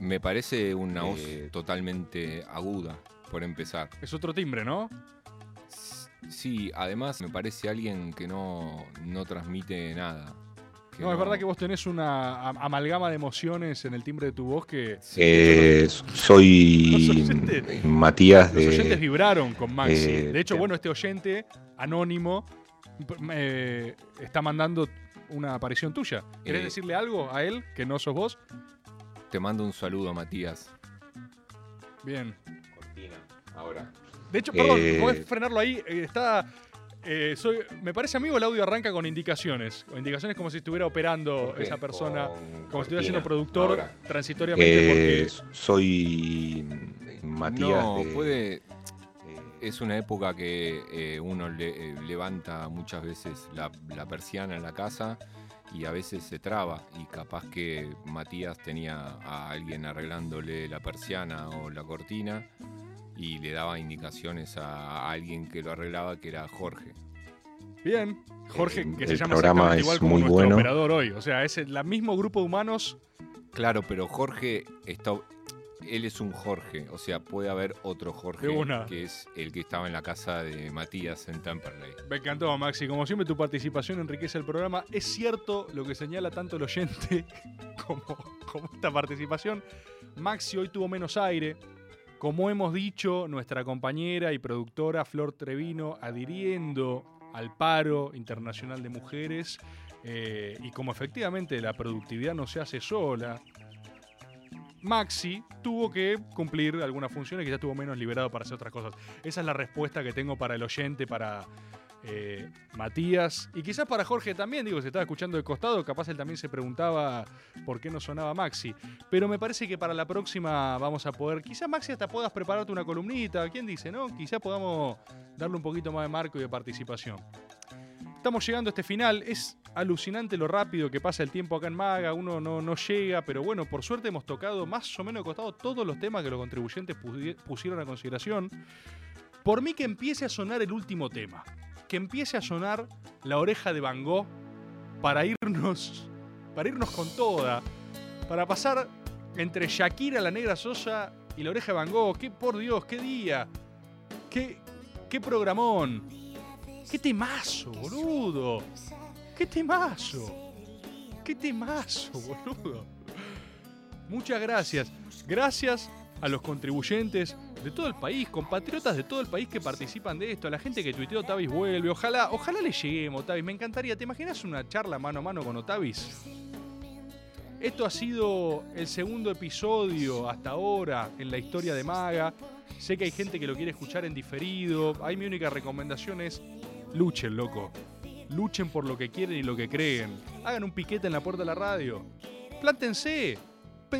Me parece una voz Eh, totalmente aguda, por empezar. Es otro timbre, ¿no? Sí, además me parece alguien que no, no transmite nada. que No, es verdad que vos tenés una am- amalgama de emociones en el timbre de tu voz que... Eh, Los soy oyentes- Matías Los de. oyentes vibraron con Maxi. eh, de hecho, te- bueno, este oyente anónimo eh, está mandando una aparición tuya. ¿Querés Eh, decirle algo a él que no sos vos? Te mando un saludo, Matías. Bien. ahora. De hecho, perdón, Eh, podés frenarlo ahí. eh, está. eh, soy, me parece amigo el audio arranca con indicaciones. O indicaciones como si estuviera operando esa persona, como si estuviera siendo Cortina, productor ahora. transitoriamente. Eh, soy Matías no, de. puede. Es una época que eh, uno le- eh, levanta muchas veces la, la persiana en la casa y a veces se traba. Y capaz que Matías tenía a alguien arreglándole la persiana o la cortina y le daba indicaciones a alguien que lo arreglaba, que era Jorge. Bien. Jorge, que se el llama programa es igual como muy nuestro bueno. operador hoy. O sea, es el la mismo grupo de humanos. Claro, pero Jorge está. Él es un Jorge, o sea, puede haber otro Jorge que es el que estaba en la casa de Matías en Temperley. Me encantó, Maxi. Como siempre, tu participación enriquece el programa. Es cierto lo que señala tanto el oyente como, como esta participación. Maxi hoy tuvo menos aire. Como hemos dicho, nuestra compañera y productora Flor Trevino adhiriendo al paro internacional de mujeres. eh, y como efectivamente la productividad no se hace sola, Maxi tuvo que cumplir algunas funciones, quizás estuvo menos liberado para hacer otras cosas. Esa es la respuesta que tengo para el oyente, para eh, Matías y quizás para Jorge también. Digo, se estaba escuchando de costado, capaz él también se preguntaba por qué no sonaba Maxi. Pero me parece que para la próxima vamos a poder, quizás Maxi hasta puedas prepararte una columnita, ¿quién dice, no? Quizás podamos darle un poquito más de marco y de participación. Estamos llegando a este final. Es alucinante lo rápido que pasa el tiempo acá en Maga. Uno no, no llega, pero bueno, por suerte hemos tocado más o menos costado todos los temas que los contribuyentes pusi- pusieron a consideración. Por mí que empiece a sonar el último tema. Que empiece a sonar la oreja de Van Gogh para irnos, para irnos con toda. Para pasar entre Shakira, la negra Sosa y la oreja de Van Gogh. ¡Qué por Dios, qué día! ¡Qué, qué programón! ¡Qué temazo, boludo! ¡Qué temazo! ¡Qué temazo, boludo! Muchas gracias. Gracias a los contribuyentes de todo el país, compatriotas de todo el país que participan de esto, a la gente que tuiteó Otavis vuelve. Ojalá, ojalá le lleguemos, Otavis. Me encantaría. ¿Te imaginas una charla mano a mano con Otavis? Esto ha sido el segundo episodio hasta ahora en la historia de Maga. Sé que hay gente que lo quiere escuchar en diferido. Ahí mi única recomendación es luchen, loco. Luchen por lo que quieren y lo que creen. Hagan un piquete en la puerta de la radio. Plántense.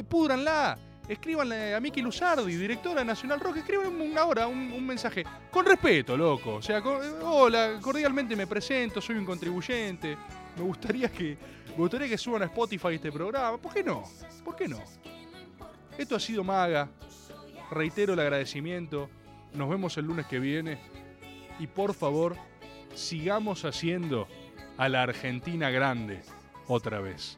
Púdranla. Escríbanle a Miki Luzardi, directora de Nacional Rock. Escriban una hora un, mensaje. Con respeto, loco. O sea, con- hola, cordialmente me presento, soy un contribuyente. Me gustaría que, me gustaría que suban a Spotify este programa. ¿Por qué no? ¿Por qué no? Esto ha sido Maga. Reitero el agradecimiento. Nos vemos el lunes que viene. Y por favor, sigamos haciendo a la Argentina grande otra vez.